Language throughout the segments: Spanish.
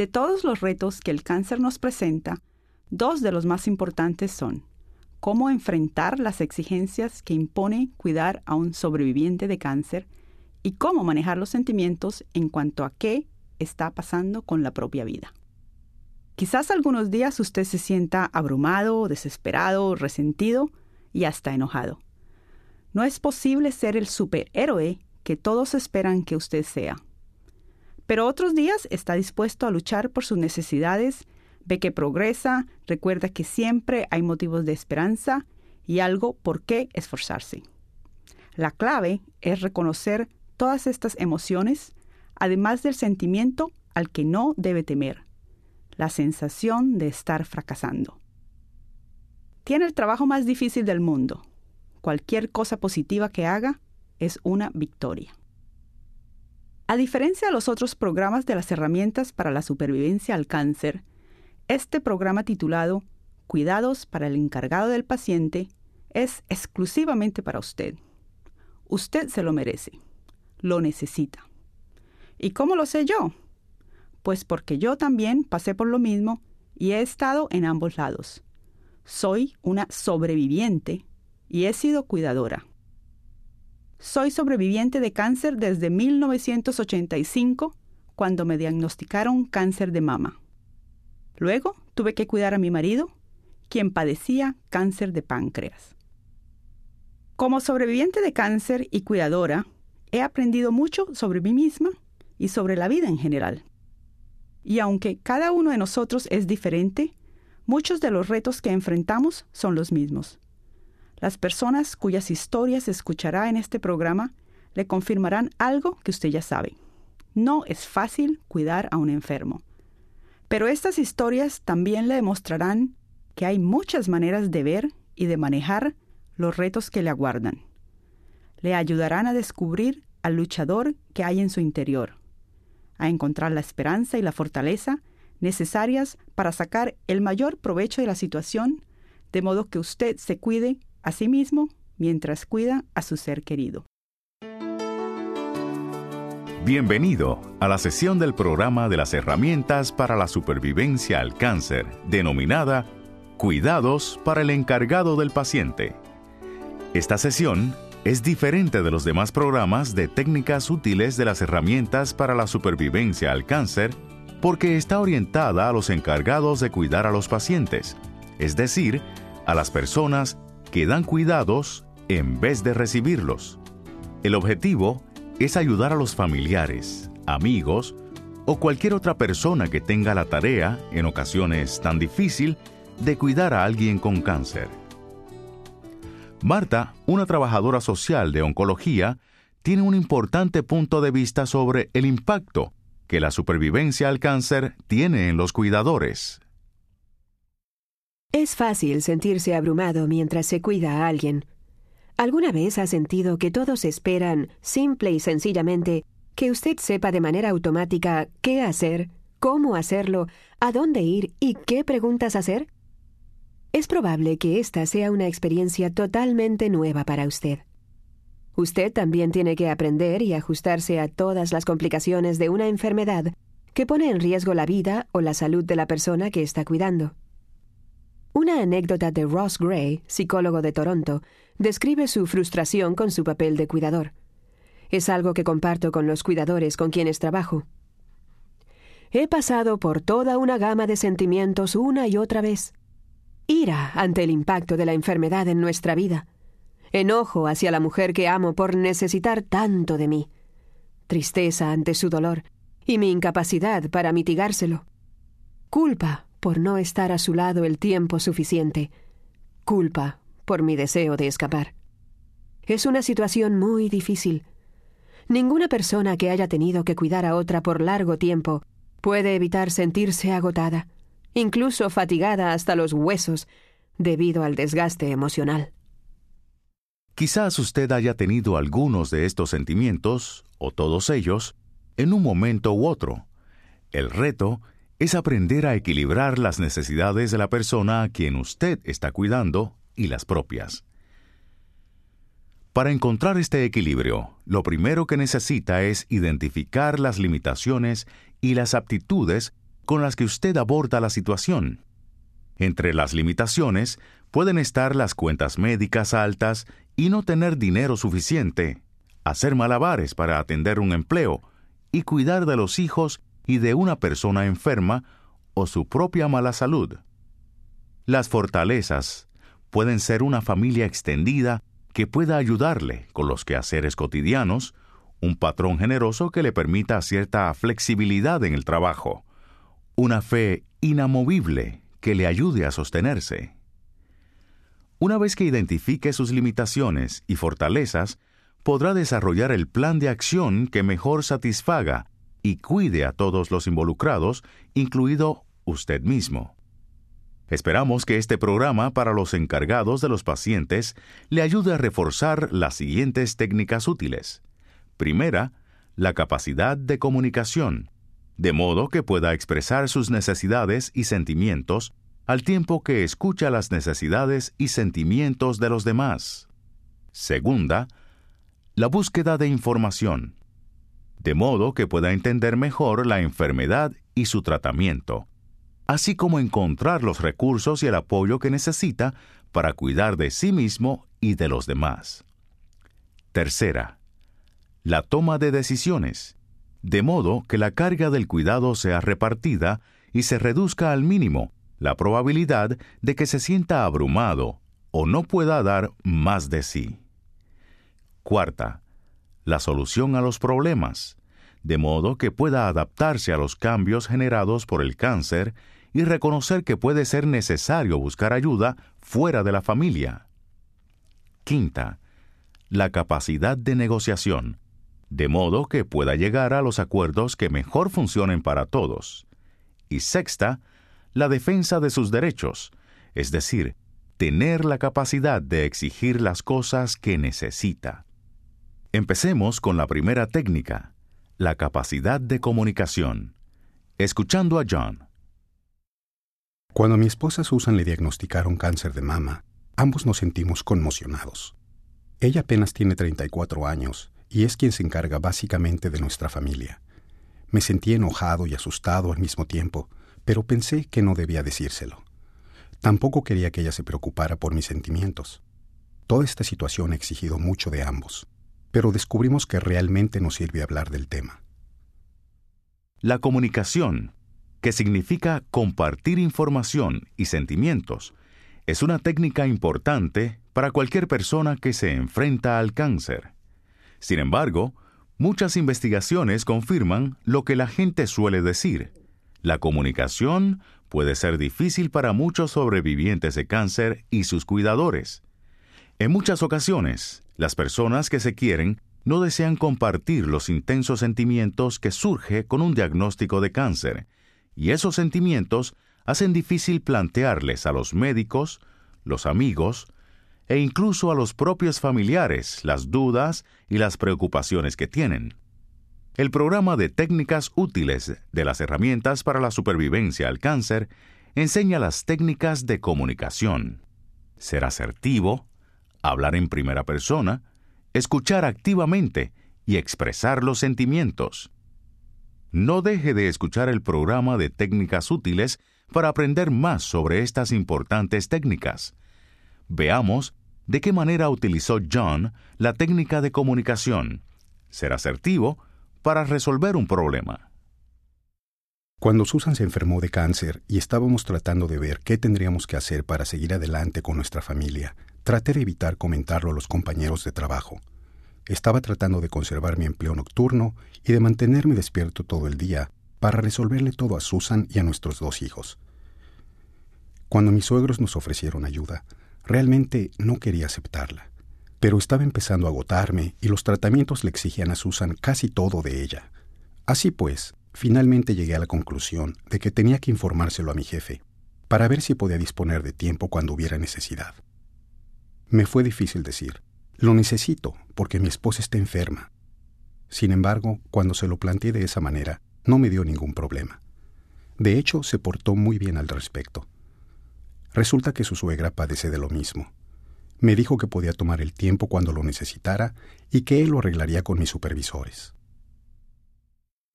De todos los retos que el cáncer nos presenta, dos de los más importantes son cómo enfrentar las exigencias que impone cuidar a un sobreviviente de cáncer y cómo manejar los sentimientos en cuanto a qué está pasando con la propia vida. Quizás algunos días usted se sienta abrumado, desesperado, resentido y hasta enojado. No es posible ser el superhéroe que todos esperan que usted sea. Pero otros días está dispuesto a luchar por sus necesidades, ve que progresa, recuerda que siempre hay motivos de esperanza y algo por qué esforzarse. La clave es reconocer todas estas emociones, además del sentimiento al que no debe temer, la sensación de estar fracasando. Tiene el trabajo más difícil del mundo. Cualquier cosa positiva que haga es una victoria. A diferencia de los otros programas de las herramientas para la supervivencia al cáncer, este programa titulado Cuidados para el encargado del paciente es exclusivamente para usted. Usted se lo merece, lo necesita. ¿Y cómo lo sé yo? Pues porque yo también pasé por lo mismo y he estado en ambos lados. Soy una sobreviviente y he sido cuidadora. Soy sobreviviente de cáncer desde 1985, cuando me diagnosticaron cáncer de mama. Luego tuve que cuidar a mi marido, quien padecía cáncer de páncreas. Como sobreviviente de cáncer y cuidadora, he aprendido mucho sobre mí misma y sobre la vida en general. Y aunque cada uno de nosotros es diferente, muchos de los retos que enfrentamos son los mismos. Las personas cuyas historias escuchará en este programa le confirmarán algo que usted ya sabe. No es fácil cuidar a un enfermo. Pero estas historias también le demostrarán que hay muchas maneras de ver y de manejar los retos que le aguardan. Le ayudarán a descubrir al luchador que hay en su interior a encontrar la esperanza y la fortaleza necesarias para sacar el mayor provecho de la situación, de modo que usted se cuide a sí mismo mientras cuida a su ser querido. Bienvenido a la sesión del programa de las herramientas para la supervivencia al cáncer, denominada Cuidados para el encargado del paciente. Esta sesión es diferente de los demás programas de técnicas útiles de las herramientas para la supervivencia al cáncer porque está orientada a los encargados de cuidar a los pacientes, es decir, a las personas que dan cuidados en vez de recibirlos. El objetivo es ayudar a los familiares, amigos o cualquier otra persona que tenga la tarea, en ocasiones tan difícil, de cuidar a alguien con cáncer. Marta, una trabajadora social de oncología, tiene un importante punto de vista sobre el impacto que la supervivencia al cáncer tiene en los cuidadores. Es fácil sentirse abrumado mientras se cuida a alguien. ¿Alguna vez ha sentido que todos esperan, simple y sencillamente, que usted sepa de manera automática qué hacer, cómo hacerlo, a dónde ir y qué preguntas hacer? Es probable que esta sea una experiencia totalmente nueva para usted. Usted también tiene que aprender y ajustarse a todas las complicaciones de una enfermedad que pone en riesgo la vida o la salud de la persona que está cuidando. Una anécdota de Ross Gray, psicólogo de Toronto, describe su frustración con su papel de cuidador. Es algo que comparto con los cuidadores con quienes trabajo. He pasado por toda una gama de sentimientos una y otra vez ira ante el impacto de la enfermedad en nuestra vida, enojo hacia la mujer que amo por necesitar tanto de mí, tristeza ante su dolor y mi incapacidad para mitigárselo, culpa por no estar a su lado el tiempo suficiente, culpa por mi deseo de escapar. Es una situación muy difícil. Ninguna persona que haya tenido que cuidar a otra por largo tiempo puede evitar sentirse agotada incluso fatigada hasta los huesos debido al desgaste emocional. Quizás usted haya tenido algunos de estos sentimientos, o todos ellos, en un momento u otro. El reto es aprender a equilibrar las necesidades de la persona a quien usted está cuidando y las propias. Para encontrar este equilibrio, lo primero que necesita es identificar las limitaciones y las aptitudes con las que usted aborda la situación. Entre las limitaciones pueden estar las cuentas médicas altas y no tener dinero suficiente, hacer malabares para atender un empleo y cuidar de los hijos y de una persona enferma o su propia mala salud. Las fortalezas pueden ser una familia extendida que pueda ayudarle con los quehaceres cotidianos, un patrón generoso que le permita cierta flexibilidad en el trabajo, una fe inamovible que le ayude a sostenerse. Una vez que identifique sus limitaciones y fortalezas, podrá desarrollar el plan de acción que mejor satisfaga y cuide a todos los involucrados, incluido usted mismo. Esperamos que este programa para los encargados de los pacientes le ayude a reforzar las siguientes técnicas útiles. Primera, la capacidad de comunicación, de modo que pueda expresar sus necesidades y sentimientos al tiempo que escucha las necesidades y sentimientos de los demás. Segunda, la búsqueda de información, de modo que pueda entender mejor la enfermedad y su tratamiento, así como encontrar los recursos y el apoyo que necesita para cuidar de sí mismo y de los demás. Tercera, la toma de decisiones, de modo que la carga del cuidado sea repartida y se reduzca al mínimo la probabilidad de que se sienta abrumado o no pueda dar más de sí. Cuarta, la solución a los problemas, de modo que pueda adaptarse a los cambios generados por el cáncer y reconocer que puede ser necesario buscar ayuda fuera de la familia. Quinta, la capacidad de negociación, de modo que pueda llegar a los acuerdos que mejor funcionen para todos. Y sexta, la defensa de sus derechos, es decir, tener la capacidad de exigir las cosas que necesita. Empecemos con la primera técnica, la capacidad de comunicación. Escuchando a John. Cuando mi esposa Susan le diagnosticaron cáncer de mama, ambos nos sentimos conmocionados. Ella apenas tiene 34 años y es quien se encarga básicamente de nuestra familia. Me sentí enojado y asustado al mismo tiempo, pero pensé que no debía decírselo. Tampoco quería que ella se preocupara por mis sentimientos. Toda esta situación ha exigido mucho de ambos, pero descubrimos que realmente nos sirve hablar del tema. La comunicación, que significa compartir información y sentimientos, es una técnica importante para cualquier persona que se enfrenta al cáncer. Sin embargo, muchas investigaciones confirman lo que la gente suele decir, la comunicación puede ser difícil para muchos sobrevivientes de cáncer y sus cuidadores. En muchas ocasiones, las personas que se quieren no desean compartir los intensos sentimientos que surge con un diagnóstico de cáncer, y esos sentimientos hacen difícil plantearles a los médicos, los amigos e incluso a los propios familiares las dudas y las preocupaciones que tienen. El programa de técnicas útiles de las herramientas para la supervivencia al cáncer enseña las técnicas de comunicación. Ser asertivo, hablar en primera persona, escuchar activamente y expresar los sentimientos. No deje de escuchar el programa de técnicas útiles para aprender más sobre estas importantes técnicas. Veamos de qué manera utilizó John la técnica de comunicación. Ser asertivo, para resolver un problema. Cuando Susan se enfermó de cáncer y estábamos tratando de ver qué tendríamos que hacer para seguir adelante con nuestra familia, traté de evitar comentarlo a los compañeros de trabajo. Estaba tratando de conservar mi empleo nocturno y de mantenerme despierto todo el día para resolverle todo a Susan y a nuestros dos hijos. Cuando mis suegros nos ofrecieron ayuda, realmente no quería aceptarla pero estaba empezando a agotarme y los tratamientos le exigían a Susan casi todo de ella. Así pues, finalmente llegué a la conclusión de que tenía que informárselo a mi jefe, para ver si podía disponer de tiempo cuando hubiera necesidad. Me fue difícil decir, lo necesito porque mi esposa está enferma. Sin embargo, cuando se lo planteé de esa manera, no me dio ningún problema. De hecho, se portó muy bien al respecto. Resulta que su suegra padece de lo mismo me dijo que podía tomar el tiempo cuando lo necesitara y que él lo arreglaría con mis supervisores.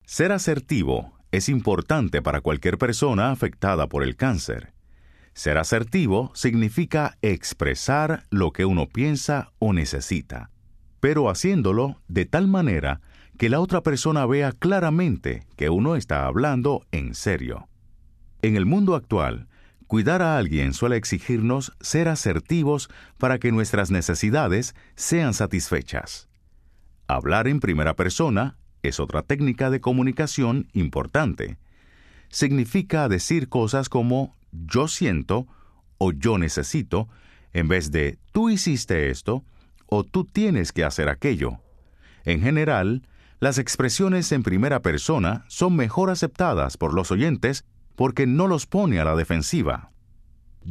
Ser asertivo es importante para cualquier persona afectada por el cáncer. Ser asertivo significa expresar lo que uno piensa o necesita, pero haciéndolo de tal manera que la otra persona vea claramente que uno está hablando en serio. En el mundo actual, cuidar a alguien suele exigirnos ser asertivos para que nuestras necesidades sean satisfechas. Hablar en primera persona es otra técnica de comunicación importante. Significa decir cosas como yo siento o yo necesito, en vez de tú hiciste esto o tú tienes que hacer aquello. En general, las expresiones en primera persona son mejor aceptadas por los oyentes porque no los pone a la defensiva.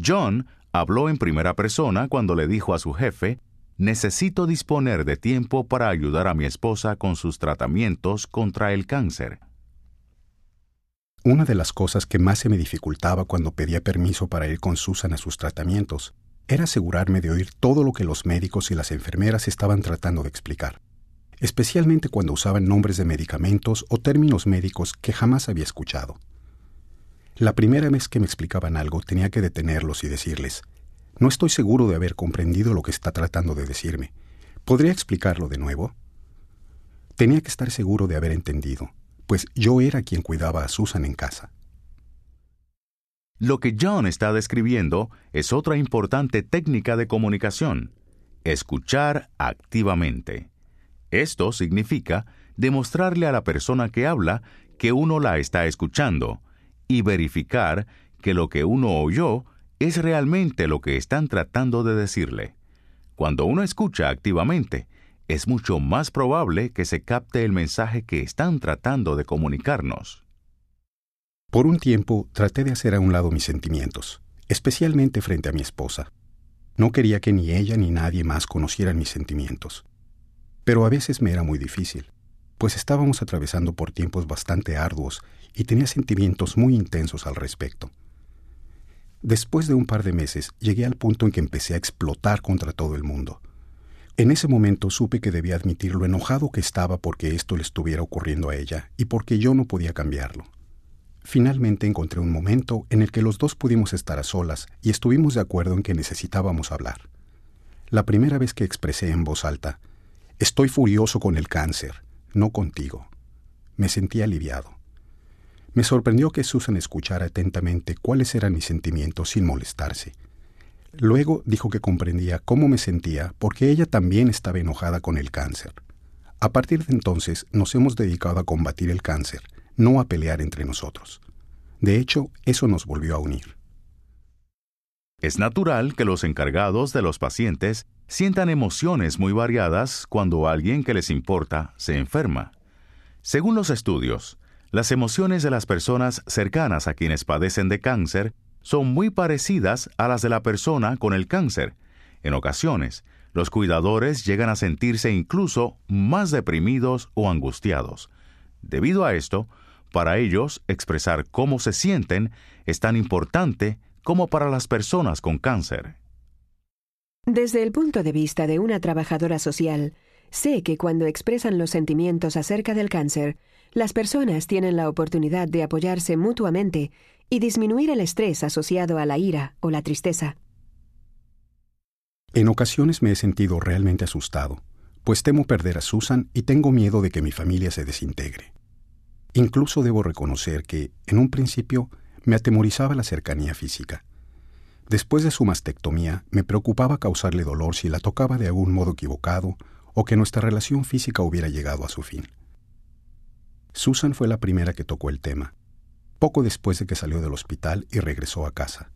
John habló en primera persona cuando le dijo a su jefe, necesito disponer de tiempo para ayudar a mi esposa con sus tratamientos contra el cáncer. Una de las cosas que más se me dificultaba cuando pedía permiso para ir con Susan a sus tratamientos era asegurarme de oír todo lo que los médicos y las enfermeras estaban tratando de explicar, especialmente cuando usaban nombres de medicamentos o términos médicos que jamás había escuchado. La primera vez que me explicaban algo tenía que detenerlos y decirles, no estoy seguro de haber comprendido lo que está tratando de decirme. ¿Podría explicarlo de nuevo? Tenía que estar seguro de haber entendido, pues yo era quien cuidaba a Susan en casa. Lo que John está describiendo es otra importante técnica de comunicación, escuchar activamente. Esto significa demostrarle a la persona que habla que uno la está escuchando y verificar que lo que uno oyó es realmente lo que están tratando de decirle. Cuando uno escucha activamente, es mucho más probable que se capte el mensaje que están tratando de comunicarnos. Por un tiempo traté de hacer a un lado mis sentimientos, especialmente frente a mi esposa. No quería que ni ella ni nadie más conocieran mis sentimientos. Pero a veces me era muy difícil, pues estábamos atravesando por tiempos bastante arduos y tenía sentimientos muy intensos al respecto. Después de un par de meses llegué al punto en que empecé a explotar contra todo el mundo. En ese momento supe que debía admitir lo enojado que estaba porque esto le estuviera ocurriendo a ella y porque yo no podía cambiarlo. Finalmente encontré un momento en el que los dos pudimos estar a solas y estuvimos de acuerdo en que necesitábamos hablar. La primera vez que expresé en voz alta, Estoy furioso con el cáncer, no contigo. Me sentí aliviado. Me sorprendió que Susan escuchara atentamente cuáles eran mis sentimientos sin molestarse Luego dijo que comprendía cómo me sentía porque ella también estaba enojada con el cáncer. A partir de entonces nos hemos dedicado a combatir el cáncer, no a pelear entre nosotros. De hecho, eso nos volvió a unir. Es natural que los encargados de los pacientes sientan emociones muy variadas cuando alguien que les importa se enferma. Según los estudios, las emociones de las personas cercanas a quienes padecen de cáncer son muy parecidas a las de la persona con el cáncer. En ocasiones, los cuidadores llegan a sentirse incluso más deprimidos o angustiados. Debido a esto, para ellos expresar cómo se sienten es tan importante como para las personas con cáncer. Desde el punto de vista de una trabajadora social, sé que cuando expresan los sentimientos acerca del cáncer, las personas tienen la oportunidad de apoyarse mutuamente y disminuir el estrés asociado a la ira o la tristeza. En ocasiones me he sentido realmente asustado, pues temo perder a Susan y tengo miedo de que mi familia se desintegre. Incluso debo reconocer que, en un principio, me atemorizaba la cercanía física. Después de su mastectomía, me preocupaba causarle dolor si la tocaba de algún modo equivocado o que nuestra relación física hubiera llegado a su fin. Susan fue la primera que tocó el tema, poco después de que salió del hospital y regresó a casa.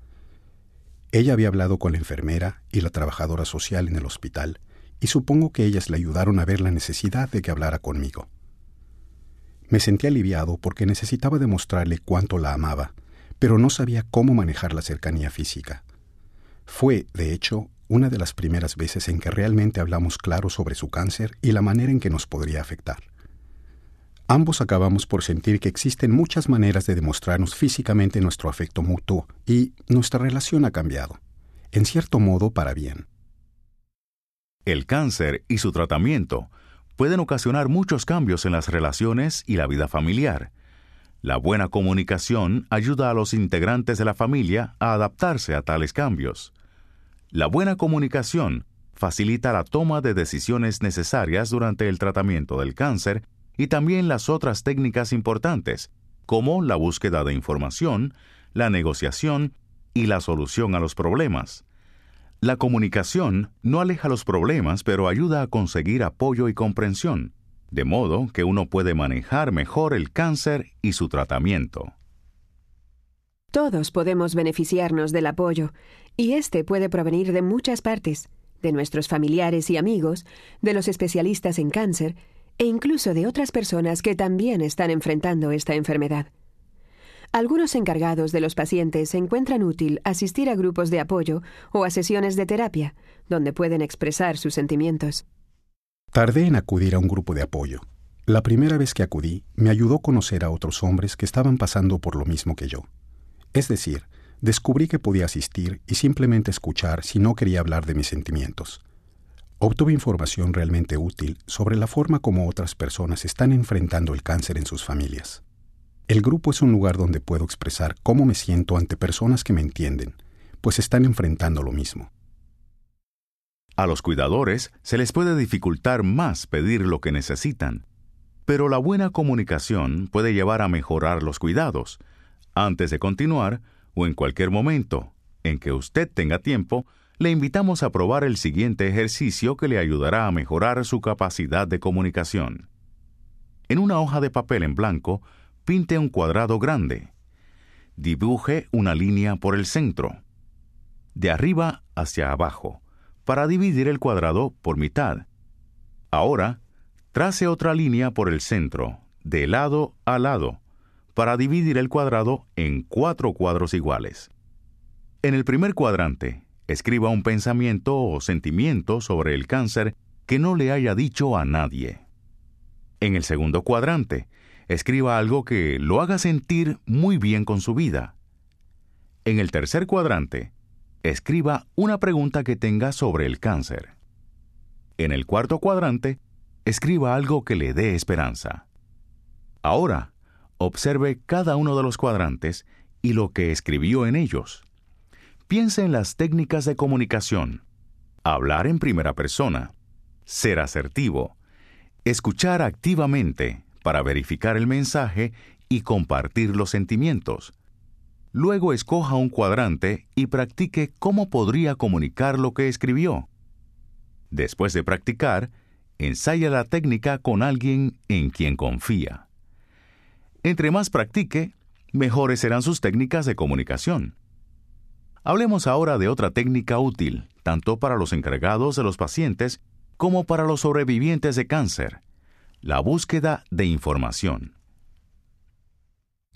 Ella había hablado con la enfermera y la trabajadora social en el hospital, y supongo que ellas le ayudaron a ver la necesidad de que hablara conmigo. Me sentí aliviado porque necesitaba demostrarle cuánto la amaba, pero no sabía cómo manejar la cercanía física. Fue, de hecho, una de las primeras veces en que realmente hablamos claro sobre su cáncer y la manera en que nos podría afectar. Ambos acabamos por sentir que existen muchas maneras de demostrarnos físicamente nuestro afecto mutuo y nuestra relación ha cambiado, en cierto modo para bien. El cáncer y su tratamiento pueden ocasionar muchos cambios en las relaciones y la vida familiar. La buena comunicación ayuda a los integrantes de la familia a adaptarse a tales cambios. La buena comunicación facilita la toma de decisiones necesarias durante el tratamiento del cáncer y también las otras técnicas importantes, como la búsqueda de información, la negociación y la solución a los problemas. La comunicación no aleja los problemas, pero ayuda a conseguir apoyo y comprensión de modo que uno puede manejar mejor el cáncer y su tratamiento. Todos podemos beneficiarnos del apoyo, y este puede provenir de muchas partes, de nuestros familiares y amigos, de los especialistas en cáncer, e incluso de otras personas que también están enfrentando esta enfermedad. Algunos encargados de los pacientes encuentran útil asistir a grupos de apoyo o a sesiones de terapia, donde pueden expresar sus sentimientos. Tardé en acudir a un grupo de apoyo. La primera vez que acudí me ayudó a conocer a otros hombres que estaban pasando por lo mismo que yo. Es decir, descubrí que podía asistir y simplemente escuchar si no quería hablar de mis sentimientos. Obtuve información realmente útil sobre la forma como otras personas están enfrentando el cáncer en sus familias. El grupo es un lugar donde puedo expresar cómo me siento ante personas que me entienden, pues están enfrentando lo mismo. A los cuidadores se les puede dificultar más pedir lo que necesitan, pero la buena comunicación puede llevar a mejorar los cuidados. Antes de continuar, o en cualquier momento en que usted tenga tiempo, le invitamos a probar el siguiente ejercicio que le ayudará a mejorar su capacidad de comunicación. En una hoja de papel en blanco, pinte un cuadrado grande. Dibuje una línea por el centro, de arriba hacia abajo para dividir el cuadrado por mitad. Ahora, trace otra línea por el centro, de lado a lado, para dividir el cuadrado en cuatro cuadros iguales. En el primer cuadrante, escriba un pensamiento o sentimiento sobre el cáncer que no le haya dicho a nadie. En el segundo cuadrante, escriba algo que lo haga sentir muy bien con su vida. En el tercer cuadrante, escriba una pregunta que tenga sobre el cáncer. En el cuarto cuadrante, escriba algo que le dé esperanza. Ahora, observe cada uno de los cuadrantes y lo que escribió en ellos. Piense en las técnicas de comunicación. Hablar en primera persona. Ser asertivo. Escuchar activamente para verificar el mensaje y compartir los sentimientos. Luego escoja un cuadrante y practique cómo podría comunicar lo que escribió. Después de practicar, ensaya la técnica con alguien en quien confía. Entre más practique, mejores serán sus técnicas de comunicación. Hablemos ahora de otra técnica útil, tanto para los encargados de los pacientes como para los sobrevivientes de cáncer, la búsqueda de información.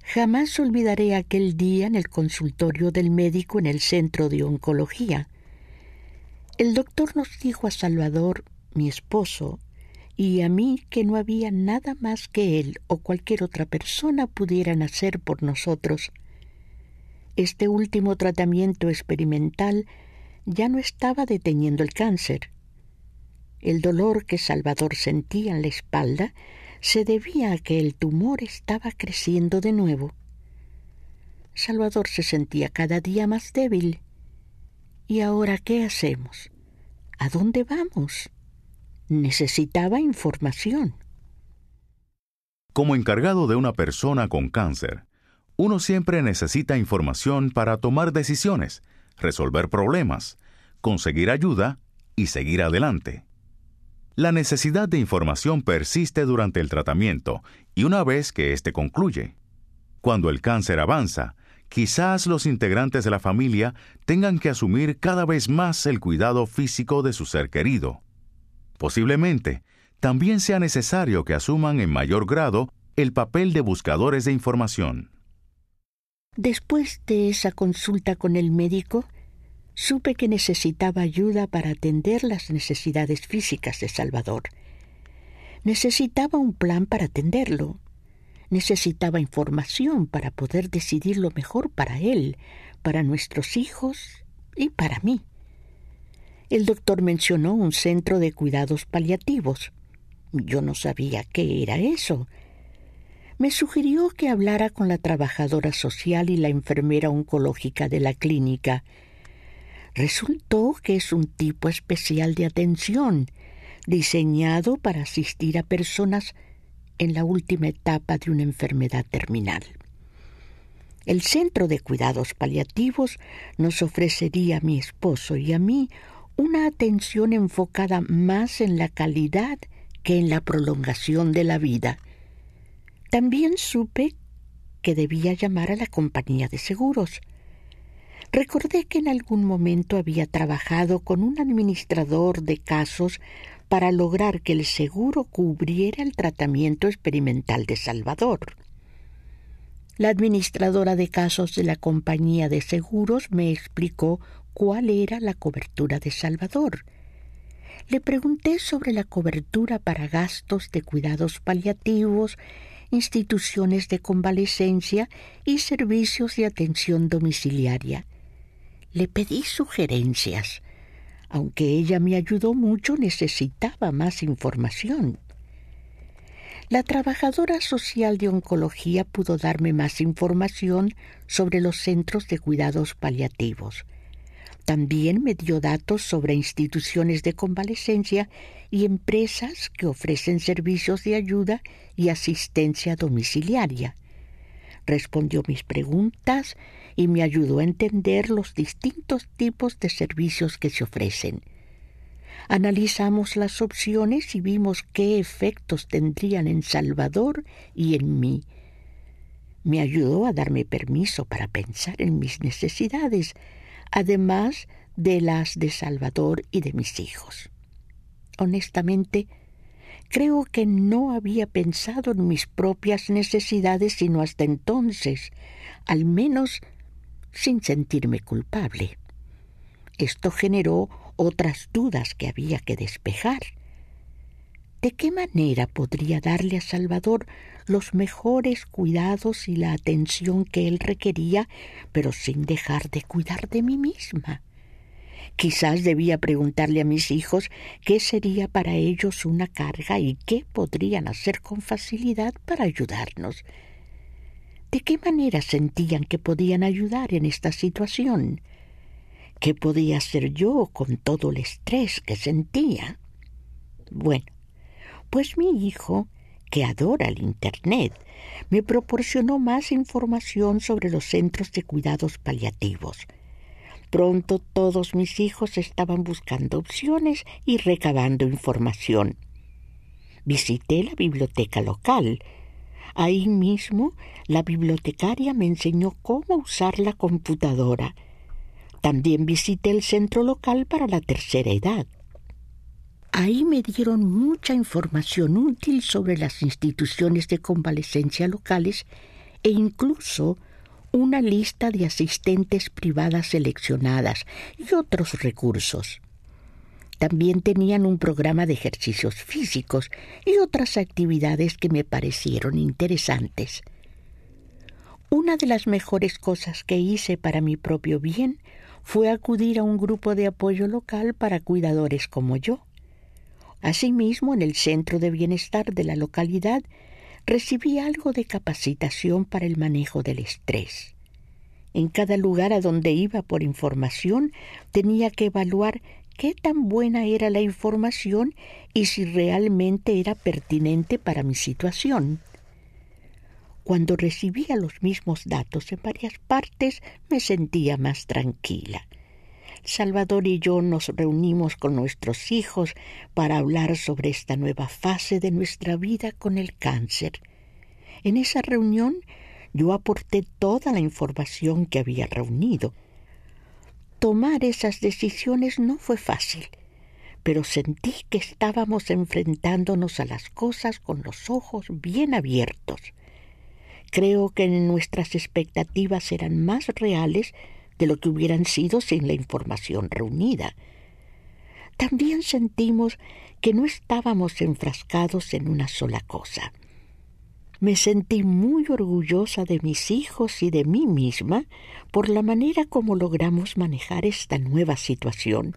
Jamás olvidaré aquel día en el consultorio del médico en el centro de oncología. El doctor nos dijo a Salvador, mi esposo, y a mí que no había nada más que él o cualquier otra persona pudieran hacer por nosotros. Este último tratamiento experimental ya no estaba deteniendo el cáncer. El dolor que Salvador sentía en la espalda se debía a que el tumor estaba creciendo de nuevo. Salvador se sentía cada día más débil. ¿Y ahora qué hacemos? ¿A dónde vamos? Necesitaba información. Como encargado de una persona con cáncer, uno siempre necesita información para tomar decisiones, resolver problemas, conseguir ayuda y seguir adelante. La necesidad de información persiste durante el tratamiento y una vez que éste concluye. Cuando el cáncer avanza, quizás los integrantes de la familia tengan que asumir cada vez más el cuidado físico de su ser querido. Posiblemente, también sea necesario que asuman en mayor grado el papel de buscadores de información. Después de esa consulta con el médico, supe que necesitaba ayuda para atender las necesidades físicas de Salvador. Necesitaba un plan para atenderlo. Necesitaba información para poder decidir lo mejor para él, para nuestros hijos y para mí. El doctor mencionó un centro de cuidados paliativos. Yo no sabía qué era eso. Me sugirió que hablara con la trabajadora social y la enfermera oncológica de la clínica. Resultó que es un tipo especial de atención, diseñado para asistir a personas en la última etapa de una enfermedad terminal. El Centro de Cuidados Paliativos nos ofrecería a mi esposo y a mí una atención enfocada más en la calidad que en la prolongación de la vida. También supe que debía llamar a la compañía de seguros. Recordé que en algún momento había trabajado con un administrador de casos para lograr que el seguro cubriera el tratamiento experimental de Salvador. La administradora de casos de la compañía de seguros me explicó cuál era la cobertura de Salvador. Le pregunté sobre la cobertura para gastos de cuidados paliativos, instituciones de convalecencia y servicios de atención domiciliaria. Le pedí sugerencias. Aunque ella me ayudó mucho, necesitaba más información. La trabajadora social de oncología pudo darme más información sobre los centros de cuidados paliativos. También me dio datos sobre instituciones de convalecencia y empresas que ofrecen servicios de ayuda y asistencia domiciliaria. Respondió mis preguntas y me ayudó a entender los distintos tipos de servicios que se ofrecen. Analizamos las opciones y vimos qué efectos tendrían en Salvador y en mí. Me ayudó a darme permiso para pensar en mis necesidades, además de las de Salvador y de mis hijos. Honestamente, creo que no había pensado en mis propias necesidades sino hasta entonces, al menos sin sentirme culpable. Esto generó otras dudas que había que despejar. ¿De qué manera podría darle a Salvador los mejores cuidados y la atención que él requería, pero sin dejar de cuidar de mí misma? Quizás debía preguntarle a mis hijos qué sería para ellos una carga y qué podrían hacer con facilidad para ayudarnos. ¿De qué manera sentían que podían ayudar en esta situación? ¿Qué podía hacer yo con todo el estrés que sentía? Bueno, pues mi hijo, que adora el Internet, me proporcionó más información sobre los centros de cuidados paliativos. Pronto todos mis hijos estaban buscando opciones y recabando información. Visité la biblioteca local. Ahí mismo la bibliotecaria me enseñó cómo usar la computadora también visité el centro local para la tercera edad. Ahí me dieron mucha información útil sobre las instituciones de convalecencia locales e incluso una lista de asistentes privadas seleccionadas y otros recursos. También tenían un programa de ejercicios físicos y otras actividades que me parecieron interesantes. Una de las mejores cosas que hice para mi propio bien fue acudir a un grupo de apoyo local para cuidadores como yo. Asimismo, en el centro de bienestar de la localidad recibí algo de capacitación para el manejo del estrés. En cada lugar a donde iba por información tenía que evaluar qué tan buena era la información y si realmente era pertinente para mi situación. Cuando recibía los mismos datos en varias partes me sentía más tranquila. Salvador y yo nos reunimos con nuestros hijos para hablar sobre esta nueva fase de nuestra vida con el cáncer. En esa reunión yo aporté toda la información que había reunido. Tomar esas decisiones no fue fácil, pero sentí que estábamos enfrentándonos a las cosas con los ojos bien abiertos. Creo que nuestras expectativas eran más reales de lo que hubieran sido sin la información reunida. También sentimos que no estábamos enfrascados en una sola cosa. Me sentí muy orgullosa de mis hijos y de mí misma por la manera como logramos manejar esta nueva situación.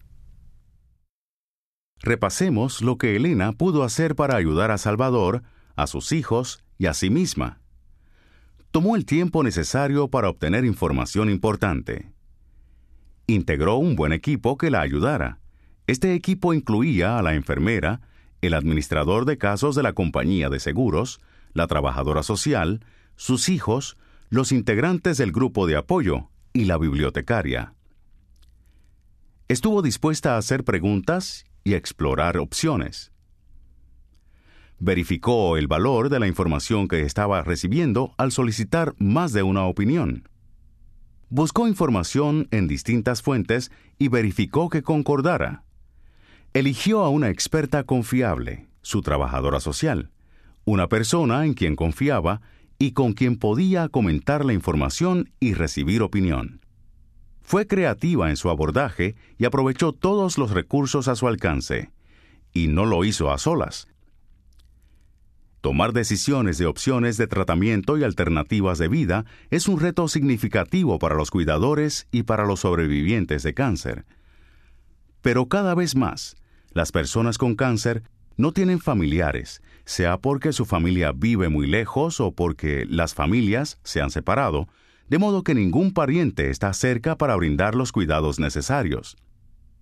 Repasemos lo que Elena pudo hacer para ayudar a Salvador, a sus hijos y a sí misma tomó el tiempo necesario para obtener información importante. Integró un buen equipo que la ayudara. Este equipo incluía a la enfermera, el administrador de casos de la compañía de seguros, la trabajadora social, sus hijos, los integrantes del grupo de apoyo y la bibliotecaria. Estuvo dispuesta a hacer preguntas y explorar opciones. Verificó el valor de la información que estaba recibiendo al solicitar más de una opinión. Buscó información en distintas fuentes y verificó que concordara. Eligió a una experta confiable, su trabajadora social, una persona en quien confiaba y con quien podía comentar la información y recibir opinión. Fue creativa en su abordaje y aprovechó todos los recursos a su alcance. Y no lo hizo a solas. Tomar decisiones de opciones de tratamiento y alternativas de vida es un reto significativo para los cuidadores y para los sobrevivientes de cáncer. Pero cada vez más, las personas con cáncer no tienen familiares, sea porque su familia vive muy lejos o porque las familias se han separado, de modo que ningún pariente está cerca para brindar los cuidados necesarios.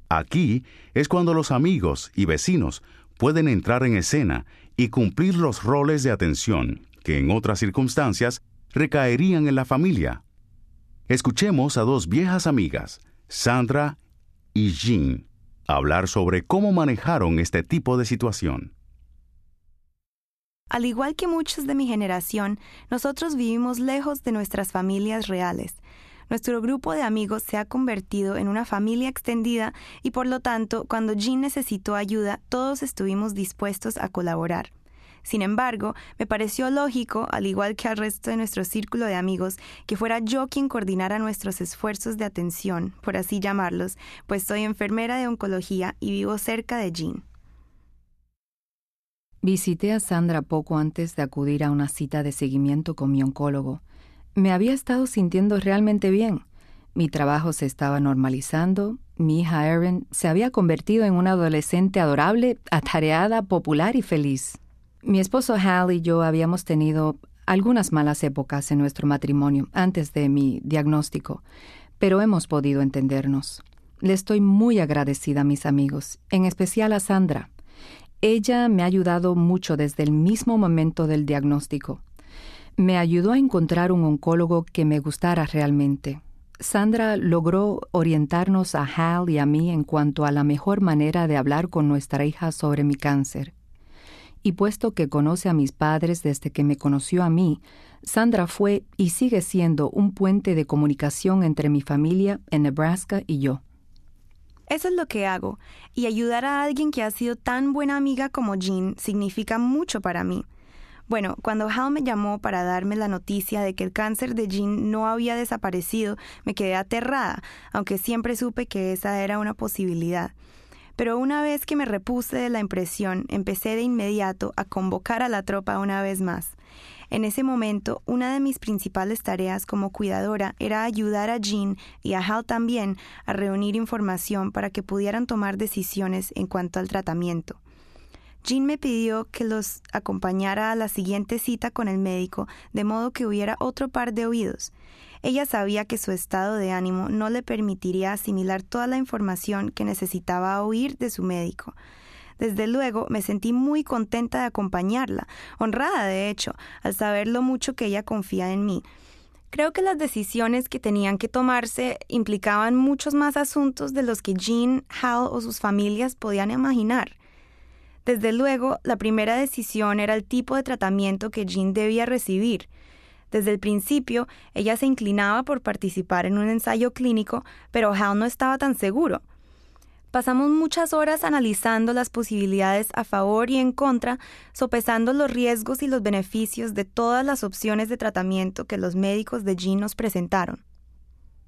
Aquí es cuando los amigos y vecinos pueden entrar en escena y cumplir los roles de atención que en otras circunstancias recaerían en la familia. Escuchemos a dos viejas amigas, Sandra y Jean, hablar sobre cómo manejaron este tipo de situación. Al igual que muchos de mi generación, nosotros vivimos lejos de nuestras familias reales. Nuestro grupo de amigos se ha convertido en una familia extendida y por lo tanto, cuando Jean necesitó ayuda, todos estuvimos dispuestos a colaborar. Sin embargo, me pareció lógico, al igual que al resto de nuestro círculo de amigos, que fuera yo quien coordinara nuestros esfuerzos de atención, por así llamarlos, pues soy enfermera de oncología y vivo cerca de Jean. Visité a Sandra poco antes de acudir a una cita de seguimiento con mi oncólogo. Me había estado sintiendo realmente bien. Mi trabajo se estaba normalizando, mi hija Erin se había convertido en una adolescente adorable, atareada, popular y feliz. Mi esposo Hal y yo habíamos tenido algunas malas épocas en nuestro matrimonio antes de mi diagnóstico, pero hemos podido entendernos. Le estoy muy agradecida a mis amigos, en especial a Sandra. Ella me ha ayudado mucho desde el mismo momento del diagnóstico. Me ayudó a encontrar un oncólogo que me gustara realmente. Sandra logró orientarnos a Hal y a mí en cuanto a la mejor manera de hablar con nuestra hija sobre mi cáncer y puesto que conoce a mis padres desde que me conoció a mí, Sandra fue y sigue siendo un puente de comunicación entre mi familia en Nebraska y yo. Eso es lo que hago, y ayudar a alguien que ha sido tan buena amiga como Jean significa mucho para mí. Bueno, cuando Hal me llamó para darme la noticia de que el cáncer de Jean no había desaparecido, me quedé aterrada, aunque siempre supe que esa era una posibilidad. Pero una vez que me repuse de la impresión, empecé de inmediato a convocar a la tropa una vez más. En ese momento, una de mis principales tareas como cuidadora era ayudar a Jean y a Hal también a reunir información para que pudieran tomar decisiones en cuanto al tratamiento. Jean me pidió que los acompañara a la siguiente cita con el médico, de modo que hubiera otro par de oídos. Ella sabía que su estado de ánimo no le permitiría asimilar toda la información que necesitaba oír de su médico. Desde luego me sentí muy contenta de acompañarla, honrada de hecho, al saber lo mucho que ella confía en mí. Creo que las decisiones que tenían que tomarse implicaban muchos más asuntos de los que Jean, Hal o sus familias podían imaginar. Desde luego, la primera decisión era el tipo de tratamiento que Jean debía recibir. Desde el principio, ella se inclinaba por participar en un ensayo clínico, pero Hal no estaba tan seguro. Pasamos muchas horas analizando las posibilidades a favor y en contra, sopesando los riesgos y los beneficios de todas las opciones de tratamiento que los médicos de Jean nos presentaron.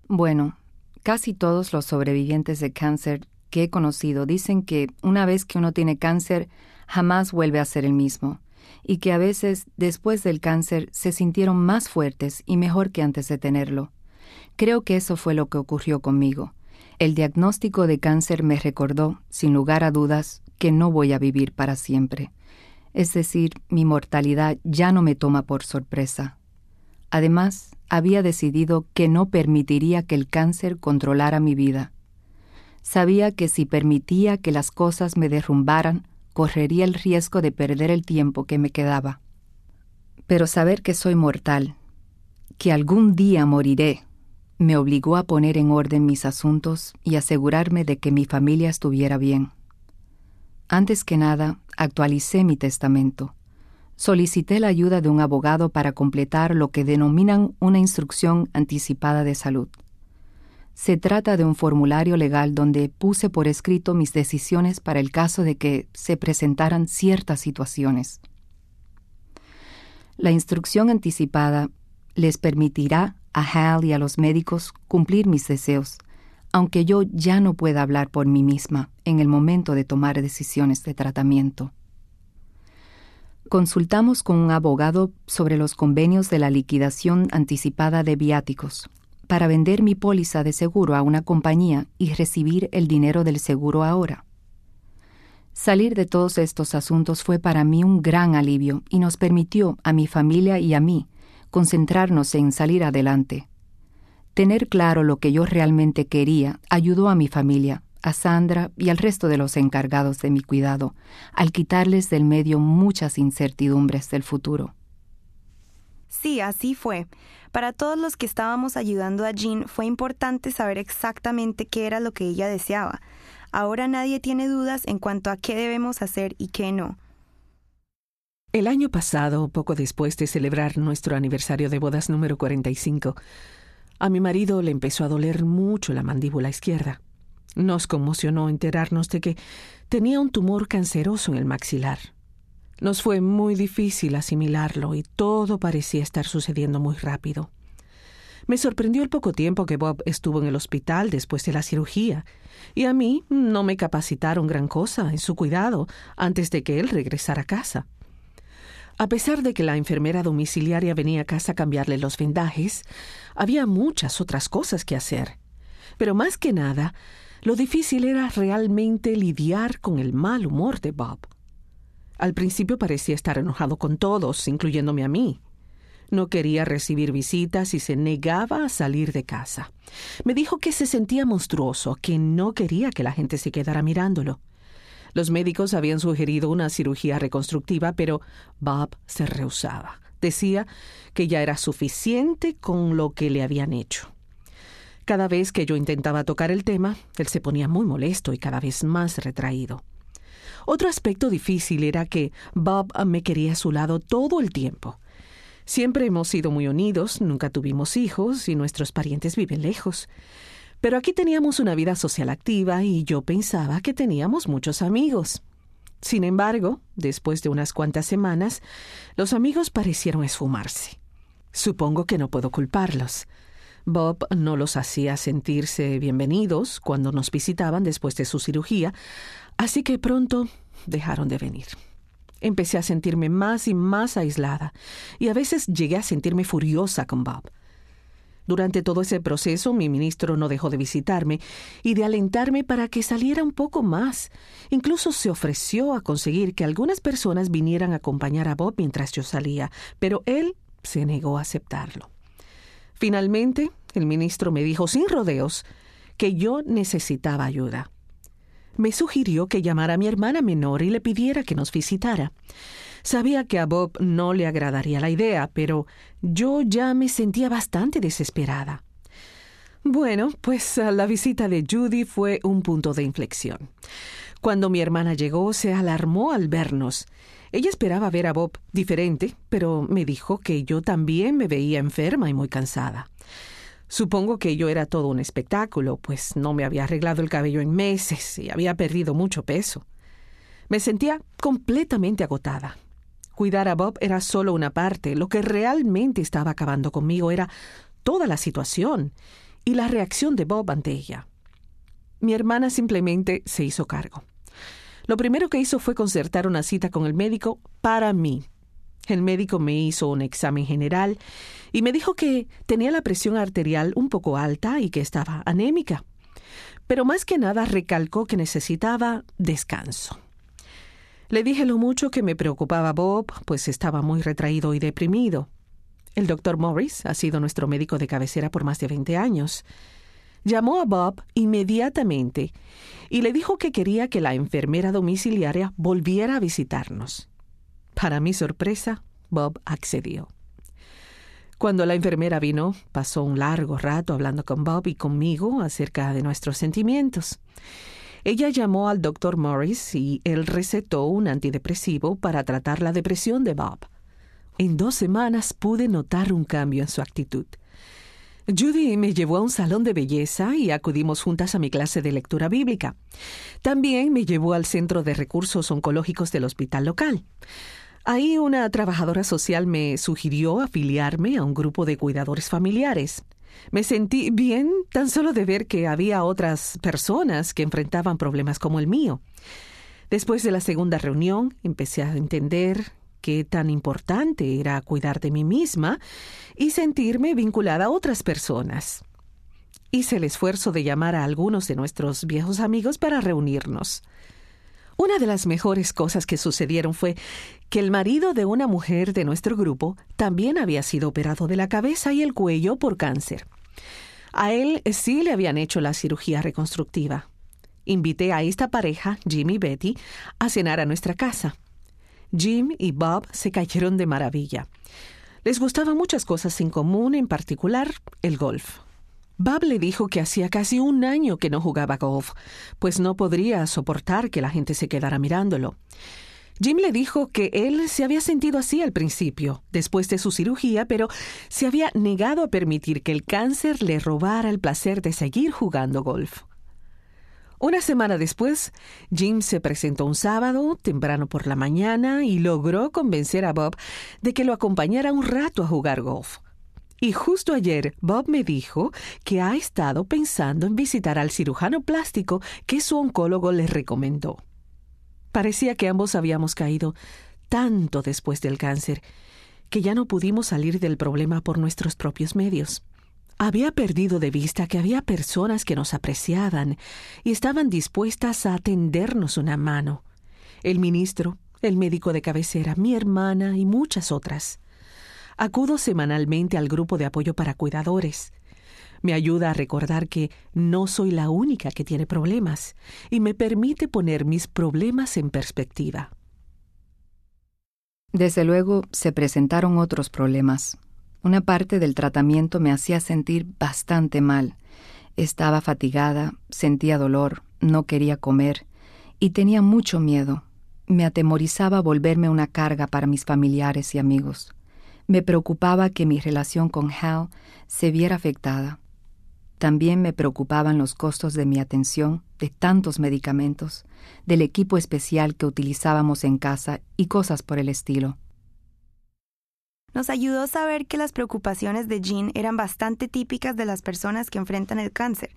Bueno, casi todos los sobrevivientes de cáncer que he conocido dicen que una vez que uno tiene cáncer, jamás vuelve a ser el mismo y que a veces después del cáncer se sintieron más fuertes y mejor que antes de tenerlo. Creo que eso fue lo que ocurrió conmigo. El diagnóstico de cáncer me recordó, sin lugar a dudas, que no voy a vivir para siempre. Es decir, mi mortalidad ya no me toma por sorpresa. Además, había decidido que no permitiría que el cáncer controlara mi vida. Sabía que si permitía que las cosas me derrumbaran, correría el riesgo de perder el tiempo que me quedaba. Pero saber que soy mortal, que algún día moriré, me obligó a poner en orden mis asuntos y asegurarme de que mi familia estuviera bien. Antes que nada, actualicé mi testamento. Solicité la ayuda de un abogado para completar lo que denominan una instrucción anticipada de salud. Se trata de un formulario legal donde puse por escrito mis decisiones para el caso de que se presentaran ciertas situaciones. La instrucción anticipada les permitirá a Hal y a los médicos cumplir mis deseos, aunque yo ya no pueda hablar por mí misma en el momento de tomar decisiones de tratamiento. Consultamos con un abogado sobre los convenios de la liquidación anticipada de viáticos para vender mi póliza de seguro a una compañía y recibir el dinero del seguro ahora. Salir de todos estos asuntos fue para mí un gran alivio y nos permitió a mi familia y a mí concentrarnos en salir adelante. Tener claro lo que yo realmente quería ayudó a mi familia, a Sandra y al resto de los encargados de mi cuidado, al quitarles del medio muchas incertidumbres del futuro. Sí, así fue. Para todos los que estábamos ayudando a Jean fue importante saber exactamente qué era lo que ella deseaba. Ahora nadie tiene dudas en cuanto a qué debemos hacer y qué no. El año pasado, poco después de celebrar nuestro aniversario de bodas número 45, a mi marido le empezó a doler mucho la mandíbula izquierda. Nos conmocionó enterarnos de que tenía un tumor canceroso en el maxilar. Nos fue muy difícil asimilarlo y todo parecía estar sucediendo muy rápido. Me sorprendió el poco tiempo que Bob estuvo en el hospital después de la cirugía, y a mí no me capacitaron gran cosa en su cuidado antes de que él regresara a casa. A pesar de que la enfermera domiciliaria venía a casa a cambiarle los vendajes, había muchas otras cosas que hacer. Pero más que nada, lo difícil era realmente lidiar con el mal humor de Bob. Al principio parecía estar enojado con todos, incluyéndome a mí. No quería recibir visitas y se negaba a salir de casa. Me dijo que se sentía monstruoso, que no quería que la gente se quedara mirándolo. Los médicos habían sugerido una cirugía reconstructiva, pero Bob se rehusaba. Decía que ya era suficiente con lo que le habían hecho. Cada vez que yo intentaba tocar el tema, él se ponía muy molesto y cada vez más retraído. Otro aspecto difícil era que Bob me quería a su lado todo el tiempo. Siempre hemos sido muy unidos, nunca tuvimos hijos y nuestros parientes viven lejos. Pero aquí teníamos una vida social activa y yo pensaba que teníamos muchos amigos. Sin embargo, después de unas cuantas semanas, los amigos parecieron esfumarse. Supongo que no puedo culparlos. Bob no los hacía sentirse bienvenidos cuando nos visitaban después de su cirugía, así que pronto dejaron de venir. Empecé a sentirme más y más aislada, y a veces llegué a sentirme furiosa con Bob. Durante todo ese proceso, mi ministro no dejó de visitarme y de alentarme para que saliera un poco más. Incluso se ofreció a conseguir que algunas personas vinieran a acompañar a Bob mientras yo salía, pero él se negó a aceptarlo. Finalmente, el ministro me dijo sin rodeos que yo necesitaba ayuda. Me sugirió que llamara a mi hermana menor y le pidiera que nos visitara. Sabía que a Bob no le agradaría la idea, pero yo ya me sentía bastante desesperada. Bueno, pues la visita de Judy fue un punto de inflexión. Cuando mi hermana llegó, se alarmó al vernos. Ella esperaba ver a Bob diferente, pero me dijo que yo también me veía enferma y muy cansada. Supongo que yo era todo un espectáculo, pues no me había arreglado el cabello en meses y había perdido mucho peso. Me sentía completamente agotada. Cuidar a Bob era solo una parte. Lo que realmente estaba acabando conmigo era toda la situación y la reacción de Bob ante ella. Mi hermana simplemente se hizo cargo. Lo primero que hizo fue concertar una cita con el médico para mí. El médico me hizo un examen general y me dijo que tenía la presión arterial un poco alta y que estaba anémica. Pero más que nada recalcó que necesitaba descanso. Le dije lo mucho que me preocupaba Bob, pues estaba muy retraído y deprimido. El doctor Morris ha sido nuestro médico de cabecera por más de 20 años. Llamó a Bob inmediatamente y le dijo que quería que la enfermera domiciliaria volviera a visitarnos. Para mi sorpresa, Bob accedió. Cuando la enfermera vino, pasó un largo rato hablando con Bob y conmigo acerca de nuestros sentimientos. Ella llamó al doctor Morris y él recetó un antidepresivo para tratar la depresión de Bob. En dos semanas pude notar un cambio en su actitud. Judy me llevó a un salón de belleza y acudimos juntas a mi clase de lectura bíblica. También me llevó al Centro de Recursos Oncológicos del hospital local. Ahí una trabajadora social me sugirió afiliarme a un grupo de cuidadores familiares. Me sentí bien tan solo de ver que había otras personas que enfrentaban problemas como el mío. Después de la segunda reunión empecé a entender qué tan importante era cuidar de mí misma y sentirme vinculada a otras personas. Hice el esfuerzo de llamar a algunos de nuestros viejos amigos para reunirnos. Una de las mejores cosas que sucedieron fue que el marido de una mujer de nuestro grupo también había sido operado de la cabeza y el cuello por cáncer. A él sí le habían hecho la cirugía reconstructiva. Invité a esta pareja, Jim y Betty, a cenar a nuestra casa. Jim y Bob se cayeron de maravilla. Les gustaban muchas cosas en común, en particular el golf. Bob le dijo que hacía casi un año que no jugaba golf, pues no podría soportar que la gente se quedara mirándolo. Jim le dijo que él se había sentido así al principio, después de su cirugía, pero se había negado a permitir que el cáncer le robara el placer de seguir jugando golf. Una semana después, Jim se presentó un sábado, temprano por la mañana, y logró convencer a Bob de que lo acompañara un rato a jugar golf. Y justo ayer Bob me dijo que ha estado pensando en visitar al cirujano plástico que su oncólogo le recomendó. Parecía que ambos habíamos caído tanto después del cáncer que ya no pudimos salir del problema por nuestros propios medios. Había perdido de vista que había personas que nos apreciaban y estaban dispuestas a tendernos una mano. El ministro, el médico de cabecera, mi hermana y muchas otras. Acudo semanalmente al grupo de apoyo para cuidadores. Me ayuda a recordar que no soy la única que tiene problemas y me permite poner mis problemas en perspectiva. Desde luego se presentaron otros problemas, una parte del tratamiento me hacía sentir bastante mal. Estaba fatigada, sentía dolor, no quería comer y tenía mucho miedo. Me atemorizaba volverme una carga para mis familiares y amigos. Me preocupaba que mi relación con Hal se viera afectada. También me preocupaban los costos de mi atención, de tantos medicamentos, del equipo especial que utilizábamos en casa y cosas por el estilo nos ayudó a saber que las preocupaciones de Jean eran bastante típicas de las personas que enfrentan el cáncer.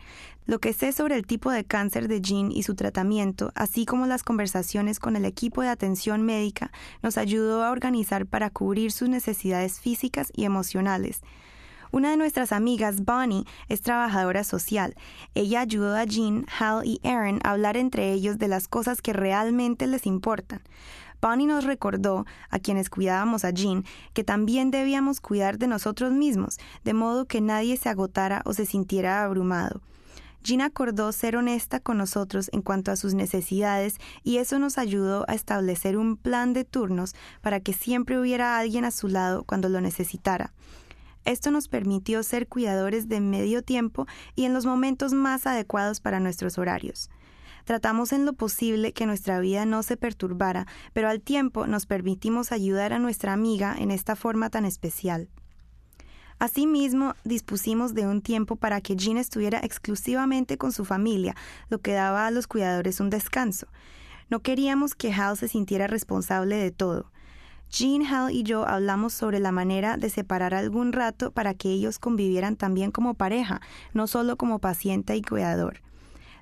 Lo que sé sobre el tipo de cáncer de Jean y su tratamiento, así como las conversaciones con el equipo de atención médica, nos ayudó a organizar para cubrir sus necesidades físicas y emocionales. Una de nuestras amigas, Bonnie, es trabajadora social. Ella ayudó a Jean, Hal y Aaron a hablar entre ellos de las cosas que realmente les importan. Bonnie nos recordó, a quienes cuidábamos a Jean, que también debíamos cuidar de nosotros mismos, de modo que nadie se agotara o se sintiera abrumado. Jean acordó ser honesta con nosotros en cuanto a sus necesidades y eso nos ayudó a establecer un plan de turnos para que siempre hubiera alguien a su lado cuando lo necesitara. Esto nos permitió ser cuidadores de medio tiempo y en los momentos más adecuados para nuestros horarios. Tratamos en lo posible que nuestra vida no se perturbara, pero al tiempo nos permitimos ayudar a nuestra amiga en esta forma tan especial. Asimismo, dispusimos de un tiempo para que Jean estuviera exclusivamente con su familia, lo que daba a los cuidadores un descanso. No queríamos que Hal se sintiera responsable de todo. Jean, Hal y yo hablamos sobre la manera de separar algún rato para que ellos convivieran también como pareja, no solo como paciente y cuidador.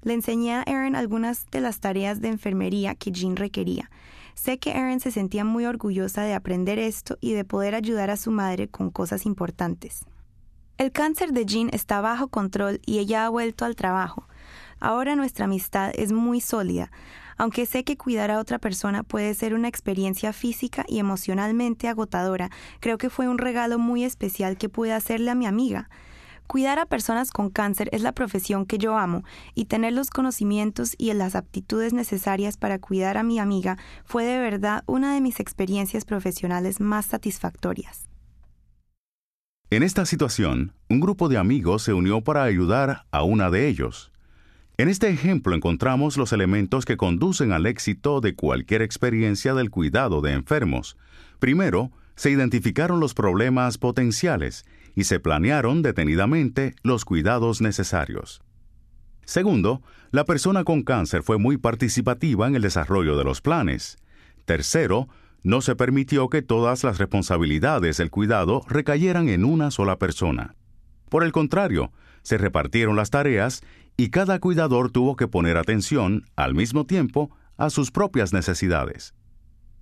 Le enseñé a Aaron algunas de las tareas de enfermería que Jean requería. Sé que Aaron se sentía muy orgullosa de aprender esto y de poder ayudar a su madre con cosas importantes. El cáncer de Jean está bajo control y ella ha vuelto al trabajo. Ahora nuestra amistad es muy sólida. Aunque sé que cuidar a otra persona puede ser una experiencia física y emocionalmente agotadora, creo que fue un regalo muy especial que pude hacerle a mi amiga. Cuidar a personas con cáncer es la profesión que yo amo y tener los conocimientos y las aptitudes necesarias para cuidar a mi amiga fue de verdad una de mis experiencias profesionales más satisfactorias. En esta situación, un grupo de amigos se unió para ayudar a una de ellos. En este ejemplo encontramos los elementos que conducen al éxito de cualquier experiencia del cuidado de enfermos. Primero, se identificaron los problemas potenciales y se planearon detenidamente los cuidados necesarios. Segundo, la persona con cáncer fue muy participativa en el desarrollo de los planes. Tercero, no se permitió que todas las responsabilidades del cuidado recayeran en una sola persona. Por el contrario, se repartieron las tareas y cada cuidador tuvo que poner atención, al mismo tiempo, a sus propias necesidades.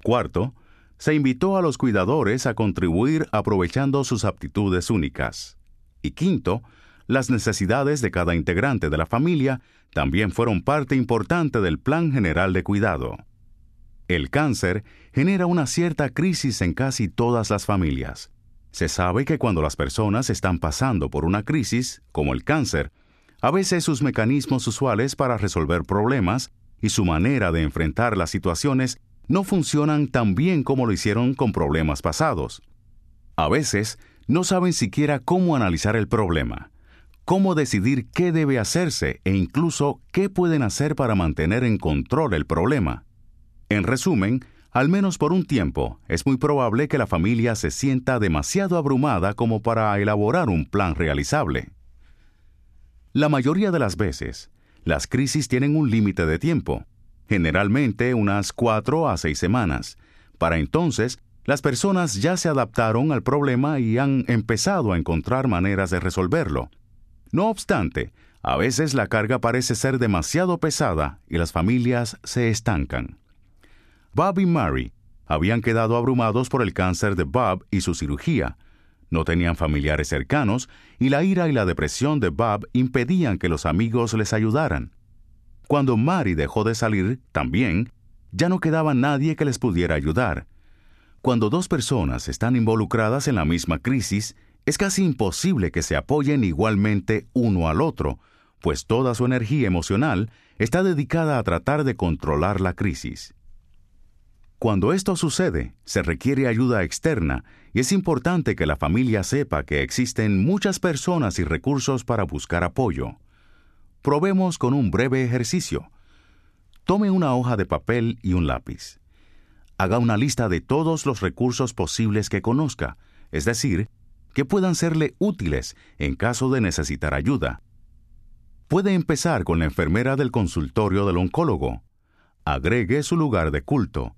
Cuarto, se invitó a los cuidadores a contribuir aprovechando sus aptitudes únicas. Y quinto, las necesidades de cada integrante de la familia también fueron parte importante del plan general de cuidado. El cáncer genera una cierta crisis en casi todas las familias. Se sabe que cuando las personas están pasando por una crisis, como el cáncer, a veces sus mecanismos usuales para resolver problemas y su manera de enfrentar las situaciones no funcionan tan bien como lo hicieron con problemas pasados. A veces, no saben siquiera cómo analizar el problema, cómo decidir qué debe hacerse e incluso qué pueden hacer para mantener en control el problema. En resumen, al menos por un tiempo, es muy probable que la familia se sienta demasiado abrumada como para elaborar un plan realizable. La mayoría de las veces, las crisis tienen un límite de tiempo, generalmente unas cuatro a seis semanas. Para entonces, las personas ya se adaptaron al problema y han empezado a encontrar maneras de resolverlo. No obstante, a veces la carga parece ser demasiado pesada y las familias se estancan. Bob y Mary habían quedado abrumados por el cáncer de Bob y su cirugía. No tenían familiares cercanos y la ira y la depresión de Bob impedían que los amigos les ayudaran. Cuando Mary dejó de salir, también, ya no quedaba nadie que les pudiera ayudar. Cuando dos personas están involucradas en la misma crisis, es casi imposible que se apoyen igualmente uno al otro, pues toda su energía emocional está dedicada a tratar de controlar la crisis. Cuando esto sucede, se requiere ayuda externa y es importante que la familia sepa que existen muchas personas y recursos para buscar apoyo. Probemos con un breve ejercicio. Tome una hoja de papel y un lápiz. Haga una lista de todos los recursos posibles que conozca, es decir, que puedan serle útiles en caso de necesitar ayuda. Puede empezar con la enfermera del consultorio del oncólogo. Agregue su lugar de culto,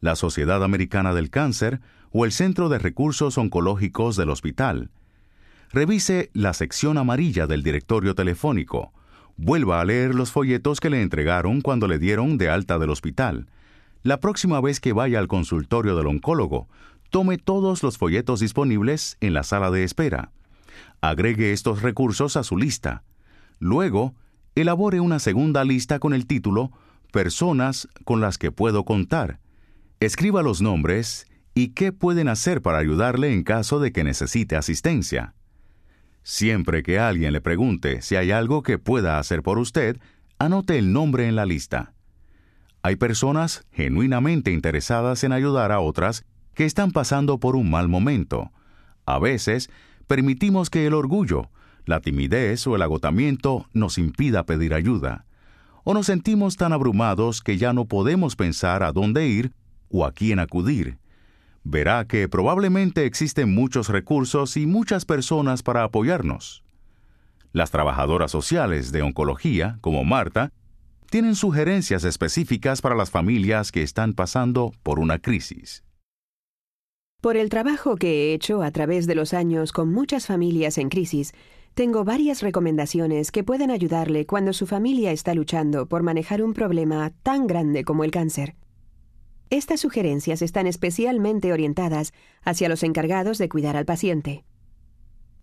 la Sociedad Americana del Cáncer o el Centro de Recursos Oncológicos del hospital. Revise la sección amarilla del directorio telefónico Vuelva a leer los folletos que le entregaron cuando le dieron de alta del hospital. La próxima vez que vaya al consultorio del oncólogo, tome todos los folletos disponibles en la sala de espera. Agregue estos recursos a su lista. Luego, elabore una segunda lista con el título Personas con las que puedo contar. Escriba los nombres y qué pueden hacer para ayudarle en caso de que necesite asistencia. Siempre que alguien le pregunte si hay algo que pueda hacer por usted, anote el nombre en la lista. Hay personas genuinamente interesadas en ayudar a otras que están pasando por un mal momento. A veces, permitimos que el orgullo, la timidez o el agotamiento nos impida pedir ayuda. O nos sentimos tan abrumados que ya no podemos pensar a dónde ir o a quién acudir verá que probablemente existen muchos recursos y muchas personas para apoyarnos. Las trabajadoras sociales de oncología, como Marta, tienen sugerencias específicas para las familias que están pasando por una crisis. Por el trabajo que he hecho a través de los años con muchas familias en crisis, tengo varias recomendaciones que pueden ayudarle cuando su familia está luchando por manejar un problema tan grande como el cáncer. Estas sugerencias están especialmente orientadas hacia los encargados de cuidar al paciente.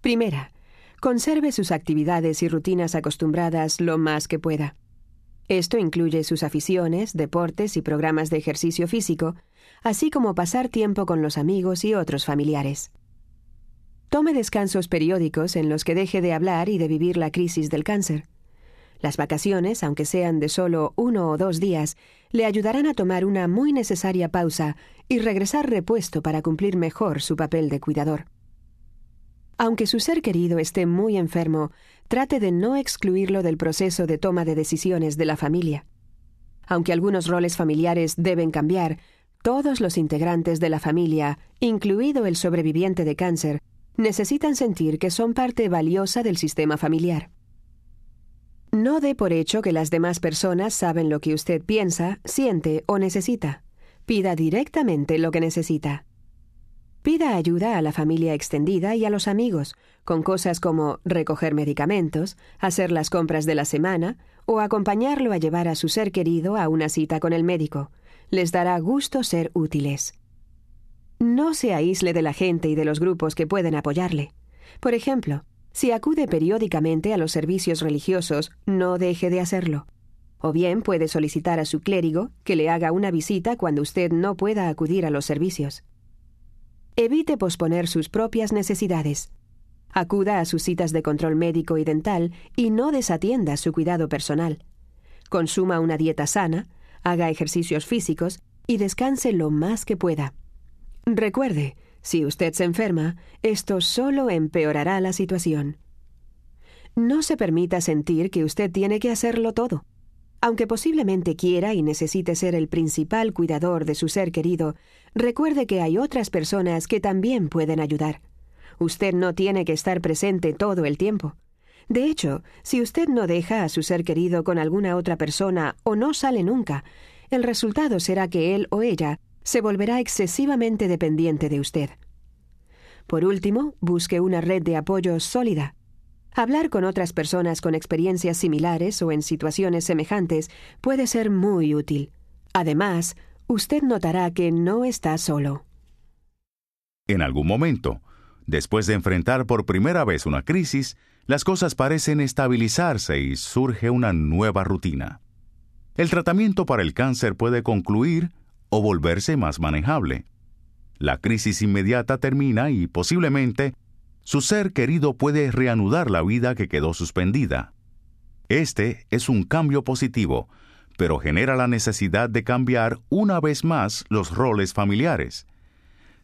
Primera, conserve sus actividades y rutinas acostumbradas lo más que pueda. Esto incluye sus aficiones, deportes y programas de ejercicio físico, así como pasar tiempo con los amigos y otros familiares. Tome descansos periódicos en los que deje de hablar y de vivir la crisis del cáncer. Las vacaciones, aunque sean de solo uno o dos días, le ayudarán a tomar una muy necesaria pausa y regresar repuesto para cumplir mejor su papel de cuidador. Aunque su ser querido esté muy enfermo, trate de no excluirlo del proceso de toma de decisiones de la familia. Aunque algunos roles familiares deben cambiar, todos los integrantes de la familia, incluido el sobreviviente de cáncer, necesitan sentir que son parte valiosa del sistema familiar. No dé por hecho que las demás personas saben lo que usted piensa, siente o necesita. Pida directamente lo que necesita. Pida ayuda a la familia extendida y a los amigos, con cosas como recoger medicamentos, hacer las compras de la semana o acompañarlo a llevar a su ser querido a una cita con el médico. Les dará gusto ser útiles. No se aísle de la gente y de los grupos que pueden apoyarle. Por ejemplo, si acude periódicamente a los servicios religiosos, no deje de hacerlo. O bien puede solicitar a su clérigo que le haga una visita cuando usted no pueda acudir a los servicios. Evite posponer sus propias necesidades. Acuda a sus citas de control médico y dental y no desatienda su cuidado personal. Consuma una dieta sana, haga ejercicios físicos y descanse lo más que pueda. Recuerde, si usted se enferma, esto solo empeorará la situación. No se permita sentir que usted tiene que hacerlo todo. Aunque posiblemente quiera y necesite ser el principal cuidador de su ser querido, recuerde que hay otras personas que también pueden ayudar. Usted no tiene que estar presente todo el tiempo. De hecho, si usted no deja a su ser querido con alguna otra persona o no sale nunca, el resultado será que él o ella se volverá excesivamente dependiente de usted. Por último, busque una red de apoyo sólida. Hablar con otras personas con experiencias similares o en situaciones semejantes puede ser muy útil. Además, usted notará que no está solo. En algún momento, después de enfrentar por primera vez una crisis, las cosas parecen estabilizarse y surge una nueva rutina. El tratamiento para el cáncer puede concluir o volverse más manejable. La crisis inmediata termina y posiblemente su ser querido puede reanudar la vida que quedó suspendida. Este es un cambio positivo, pero genera la necesidad de cambiar una vez más los roles familiares.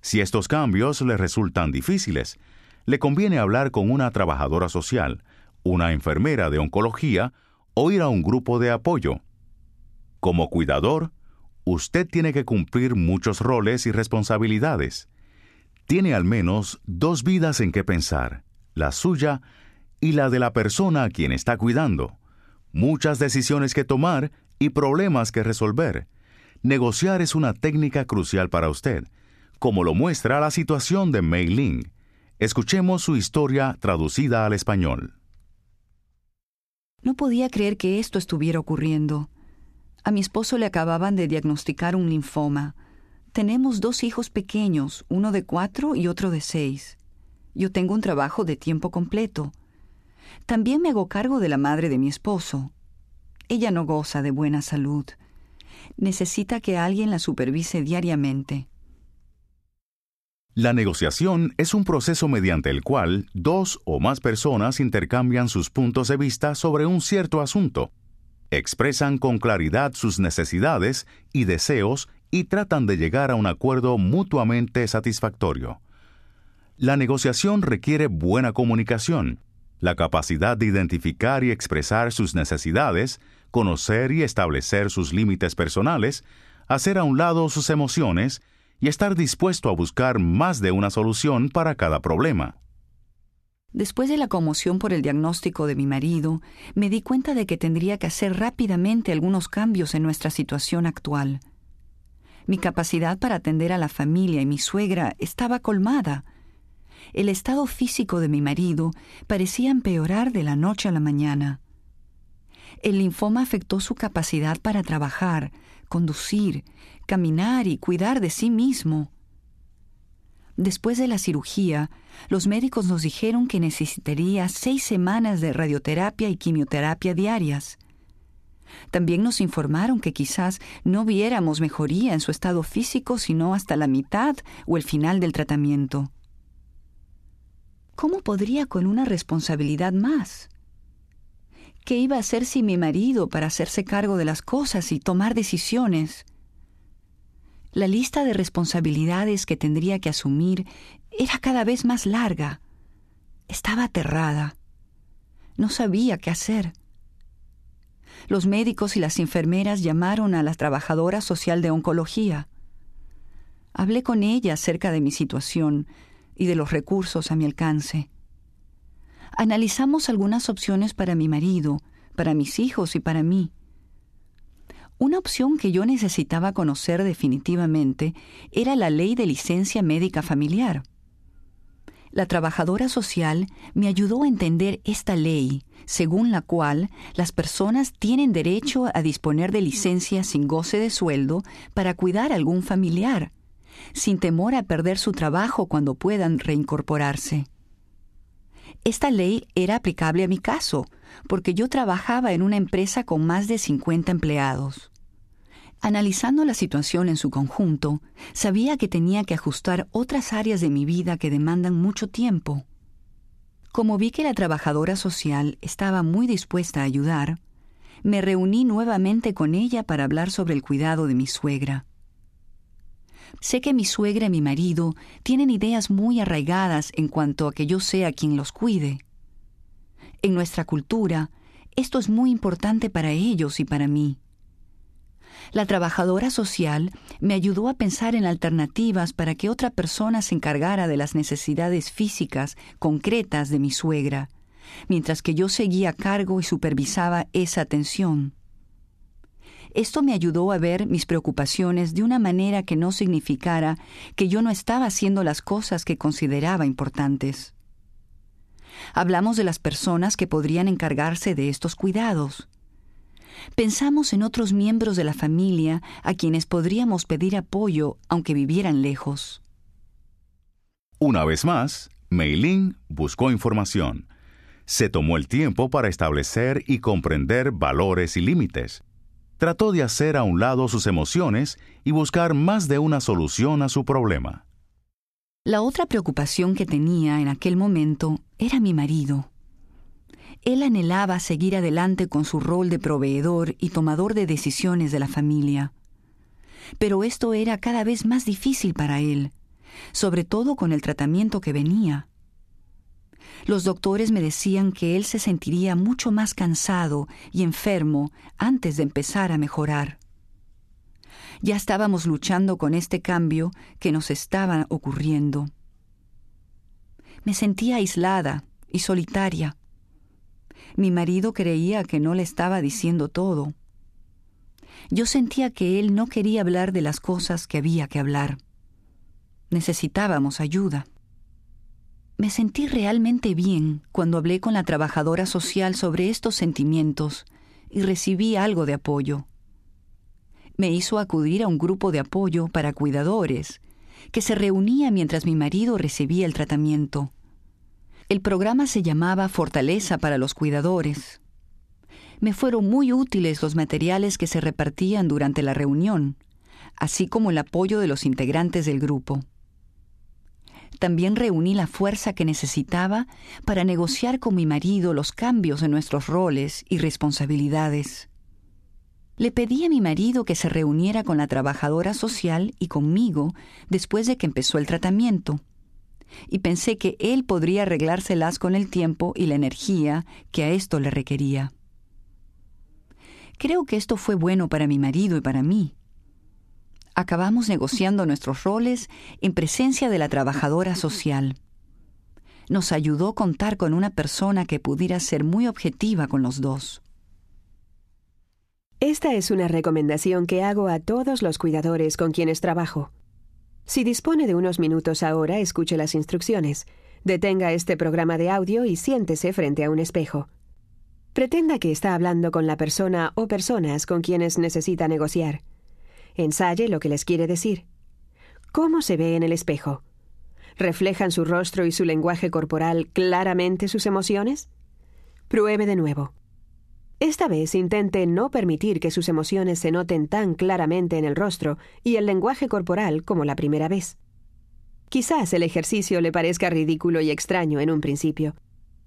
Si estos cambios le resultan difíciles, le conviene hablar con una trabajadora social, una enfermera de oncología o ir a un grupo de apoyo. Como cuidador, usted tiene que cumplir muchos roles y responsabilidades. Tiene al menos dos vidas en que pensar, la suya y la de la persona a quien está cuidando, muchas decisiones que tomar y problemas que resolver. Negociar es una técnica crucial para usted, como lo muestra la situación de Mei Ling. Escuchemos su historia traducida al español. No podía creer que esto estuviera ocurriendo. A mi esposo le acababan de diagnosticar un linfoma. Tenemos dos hijos pequeños, uno de cuatro y otro de seis. Yo tengo un trabajo de tiempo completo. También me hago cargo de la madre de mi esposo. Ella no goza de buena salud. Necesita que alguien la supervise diariamente. La negociación es un proceso mediante el cual dos o más personas intercambian sus puntos de vista sobre un cierto asunto expresan con claridad sus necesidades y deseos y tratan de llegar a un acuerdo mutuamente satisfactorio. La negociación requiere buena comunicación, la capacidad de identificar y expresar sus necesidades, conocer y establecer sus límites personales, hacer a un lado sus emociones y estar dispuesto a buscar más de una solución para cada problema. Después de la conmoción por el diagnóstico de mi marido, me di cuenta de que tendría que hacer rápidamente algunos cambios en nuestra situación actual. Mi capacidad para atender a la familia y mi suegra estaba colmada. El estado físico de mi marido parecía empeorar de la noche a la mañana. El linfoma afectó su capacidad para trabajar, conducir, caminar y cuidar de sí mismo. Después de la cirugía, los médicos nos dijeron que necesitaría seis semanas de radioterapia y quimioterapia diarias. También nos informaron que quizás no viéramos mejoría en su estado físico sino hasta la mitad o el final del tratamiento. ¿Cómo podría con una responsabilidad más? ¿Qué iba a hacer sin mi marido para hacerse cargo de las cosas y tomar decisiones? La lista de responsabilidades que tendría que asumir era cada vez más larga. Estaba aterrada. No sabía qué hacer. Los médicos y las enfermeras llamaron a la trabajadora social de oncología. Hablé con ella acerca de mi situación y de los recursos a mi alcance. Analizamos algunas opciones para mi marido, para mis hijos y para mí. Una opción que yo necesitaba conocer definitivamente era la ley de licencia médica familiar. La trabajadora social me ayudó a entender esta ley, según la cual las personas tienen derecho a disponer de licencia sin goce de sueldo para cuidar a algún familiar, sin temor a perder su trabajo cuando puedan reincorporarse. Esta ley era aplicable a mi caso, porque yo trabajaba en una empresa con más de 50 empleados. Analizando la situación en su conjunto, sabía que tenía que ajustar otras áreas de mi vida que demandan mucho tiempo. Como vi que la trabajadora social estaba muy dispuesta a ayudar, me reuní nuevamente con ella para hablar sobre el cuidado de mi suegra. Sé que mi suegra y mi marido tienen ideas muy arraigadas en cuanto a que yo sea quien los cuide. En nuestra cultura, esto es muy importante para ellos y para mí. La trabajadora social me ayudó a pensar en alternativas para que otra persona se encargara de las necesidades físicas concretas de mi suegra, mientras que yo seguía a cargo y supervisaba esa atención. Esto me ayudó a ver mis preocupaciones de una manera que no significara que yo no estaba haciendo las cosas que consideraba importantes. Hablamos de las personas que podrían encargarse de estos cuidados. Pensamos en otros miembros de la familia a quienes podríamos pedir apoyo aunque vivieran lejos. Una vez más, Meilin buscó información. Se tomó el tiempo para establecer y comprender valores y límites. Trató de hacer a un lado sus emociones y buscar más de una solución a su problema. La otra preocupación que tenía en aquel momento era mi marido. Él anhelaba seguir adelante con su rol de proveedor y tomador de decisiones de la familia. Pero esto era cada vez más difícil para él, sobre todo con el tratamiento que venía. Los doctores me decían que él se sentiría mucho más cansado y enfermo antes de empezar a mejorar. Ya estábamos luchando con este cambio que nos estaba ocurriendo. Me sentía aislada y solitaria. Mi marido creía que no le estaba diciendo todo. Yo sentía que él no quería hablar de las cosas que había que hablar. Necesitábamos ayuda. Me sentí realmente bien cuando hablé con la trabajadora social sobre estos sentimientos y recibí algo de apoyo. Me hizo acudir a un grupo de apoyo para cuidadores, que se reunía mientras mi marido recibía el tratamiento. El programa se llamaba Fortaleza para los Cuidadores. Me fueron muy útiles los materiales que se repartían durante la reunión, así como el apoyo de los integrantes del grupo. También reuní la fuerza que necesitaba para negociar con mi marido los cambios en nuestros roles y responsabilidades. Le pedí a mi marido que se reuniera con la trabajadora social y conmigo después de que empezó el tratamiento y pensé que él podría arreglárselas con el tiempo y la energía que a esto le requería. Creo que esto fue bueno para mi marido y para mí. Acabamos negociando nuestros roles en presencia de la trabajadora social. Nos ayudó contar con una persona que pudiera ser muy objetiva con los dos. Esta es una recomendación que hago a todos los cuidadores con quienes trabajo. Si dispone de unos minutos ahora, escuche las instrucciones. Detenga este programa de audio y siéntese frente a un espejo. Pretenda que está hablando con la persona o personas con quienes necesita negociar. Ensaye lo que les quiere decir. ¿Cómo se ve en el espejo? ¿Reflejan su rostro y su lenguaje corporal claramente sus emociones? Pruebe de nuevo. Esta vez intente no permitir que sus emociones se noten tan claramente en el rostro y el lenguaje corporal como la primera vez. Quizás el ejercicio le parezca ridículo y extraño en un principio,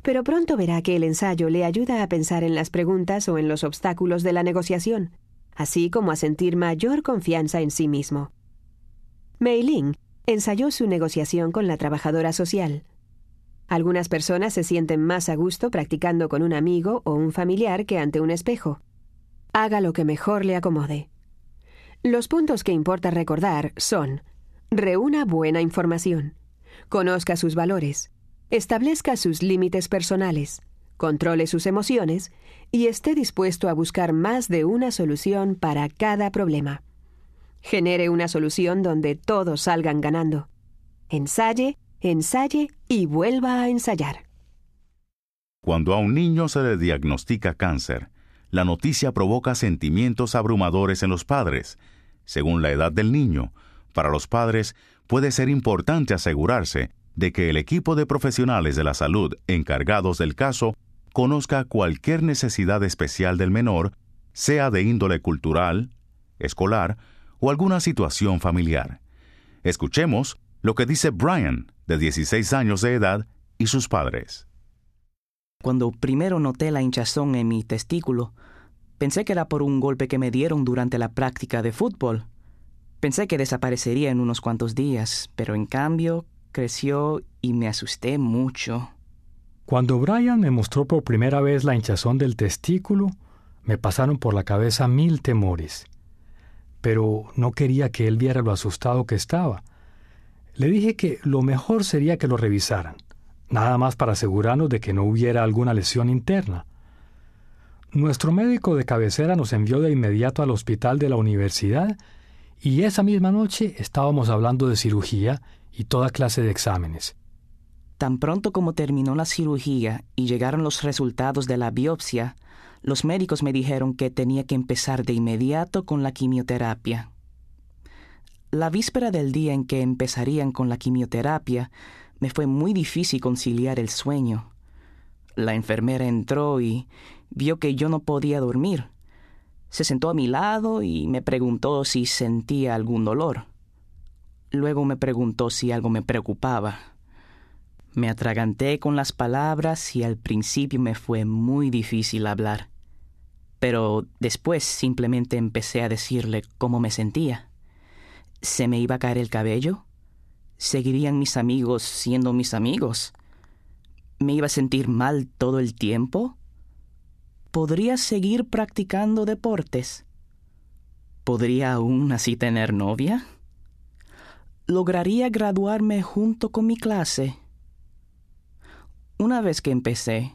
pero pronto verá que el ensayo le ayuda a pensar en las preguntas o en los obstáculos de la negociación, así como a sentir mayor confianza en sí mismo. Mei Ling ensayó su negociación con la trabajadora social. Algunas personas se sienten más a gusto practicando con un amigo o un familiar que ante un espejo. Haga lo que mejor le acomode. Los puntos que importa recordar son reúna buena información, conozca sus valores, establezca sus límites personales, controle sus emociones y esté dispuesto a buscar más de una solución para cada problema. Genere una solución donde todos salgan ganando. Ensaye, ensaye y vuelva a ensayar. Cuando a un niño se le diagnostica cáncer, la noticia provoca sentimientos abrumadores en los padres. Según la edad del niño, para los padres puede ser importante asegurarse de que el equipo de profesionales de la salud encargados del caso conozca cualquier necesidad especial del menor, sea de índole cultural, escolar o alguna situación familiar. Escuchemos lo que dice Brian, de 16 años de edad, y sus padres. Cuando primero noté la hinchazón en mi testículo, pensé que era por un golpe que me dieron durante la práctica de fútbol. Pensé que desaparecería en unos cuantos días, pero en cambio creció y me asusté mucho. Cuando Brian me mostró por primera vez la hinchazón del testículo, me pasaron por la cabeza mil temores pero no quería que él viera lo asustado que estaba. Le dije que lo mejor sería que lo revisaran, nada más para asegurarnos de que no hubiera alguna lesión interna. Nuestro médico de cabecera nos envió de inmediato al hospital de la universidad y esa misma noche estábamos hablando de cirugía y toda clase de exámenes. Tan pronto como terminó la cirugía y llegaron los resultados de la biopsia, los médicos me dijeron que tenía que empezar de inmediato con la quimioterapia. La víspera del día en que empezarían con la quimioterapia, me fue muy difícil conciliar el sueño. La enfermera entró y vio que yo no podía dormir. Se sentó a mi lado y me preguntó si sentía algún dolor. Luego me preguntó si algo me preocupaba. Me atraganté con las palabras y al principio me fue muy difícil hablar pero después simplemente empecé a decirle cómo me sentía. ¿Se me iba a caer el cabello? ¿Seguirían mis amigos siendo mis amigos? ¿Me iba a sentir mal todo el tiempo? ¿Podría seguir practicando deportes? ¿Podría aún así tener novia? ¿Lograría graduarme junto con mi clase? Una vez que empecé,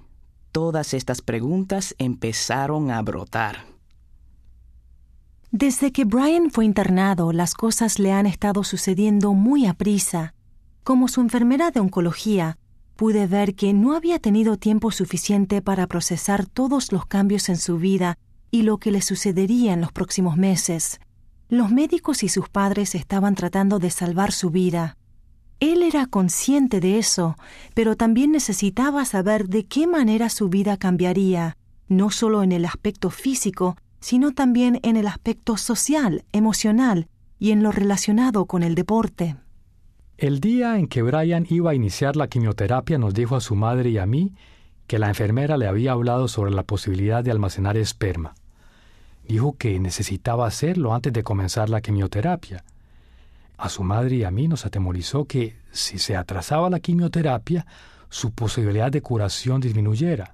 todas estas preguntas empezaron a brotar. Desde que Brian fue internado, las cosas le han estado sucediendo muy a prisa. Como su enfermera de oncología, pude ver que no había tenido tiempo suficiente para procesar todos los cambios en su vida y lo que le sucedería en los próximos meses. Los médicos y sus padres estaban tratando de salvar su vida. Él era consciente de eso, pero también necesitaba saber de qué manera su vida cambiaría, no solo en el aspecto físico, sino también en el aspecto social, emocional y en lo relacionado con el deporte. El día en que Brian iba a iniciar la quimioterapia nos dijo a su madre y a mí que la enfermera le había hablado sobre la posibilidad de almacenar esperma. Dijo que necesitaba hacerlo antes de comenzar la quimioterapia a su madre y a mí nos atemorizó que, si se atrasaba la quimioterapia, su posibilidad de curación disminuyera.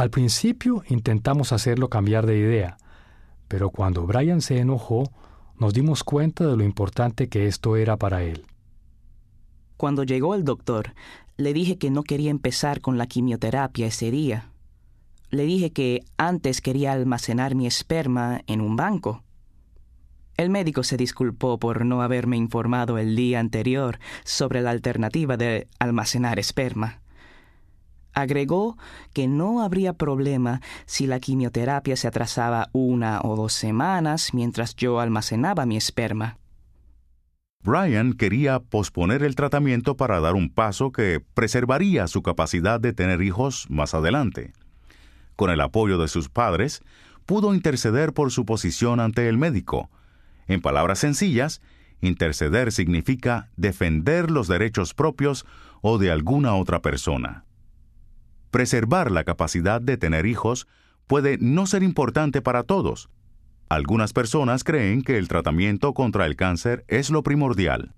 Al principio intentamos hacerlo cambiar de idea, pero cuando Brian se enojó, nos dimos cuenta de lo importante que esto era para él. Cuando llegó el doctor, le dije que no quería empezar con la quimioterapia ese día. Le dije que antes quería almacenar mi esperma en un banco. El médico se disculpó por no haberme informado el día anterior sobre la alternativa de almacenar esperma. Agregó que no habría problema si la quimioterapia se atrasaba una o dos semanas mientras yo almacenaba mi esperma. Brian quería posponer el tratamiento para dar un paso que preservaría su capacidad de tener hijos más adelante. con el apoyo de sus padres, pudo interceder por su posición ante el médico. En palabras sencillas, interceder significa defender los derechos propios o de alguna otra persona. Preservar la capacidad de tener hijos puede no ser importante para todos. Algunas personas creen que el tratamiento contra el cáncer es lo primordial.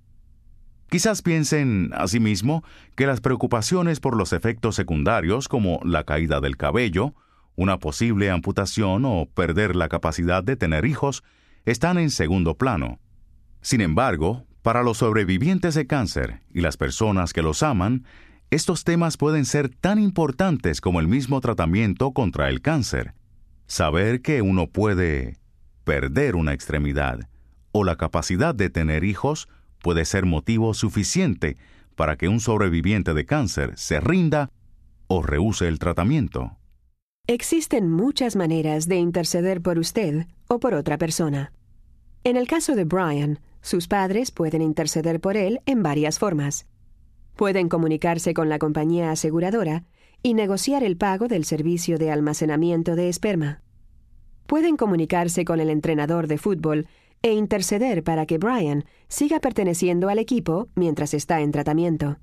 Quizás piensen, asimismo, que las preocupaciones por los efectos secundarios como la caída del cabello, una posible amputación o perder la capacidad de tener hijos están en segundo plano. Sin embargo, para los sobrevivientes de cáncer y las personas que los aman, estos temas pueden ser tan importantes como el mismo tratamiento contra el cáncer. Saber que uno puede perder una extremidad o la capacidad de tener hijos puede ser motivo suficiente para que un sobreviviente de cáncer se rinda o rehúse el tratamiento. Existen muchas maneras de interceder por usted o por otra persona. En el caso de Brian, sus padres pueden interceder por él en varias formas. Pueden comunicarse con la compañía aseguradora y negociar el pago del servicio de almacenamiento de esperma. Pueden comunicarse con el entrenador de fútbol e interceder para que Brian siga perteneciendo al equipo mientras está en tratamiento.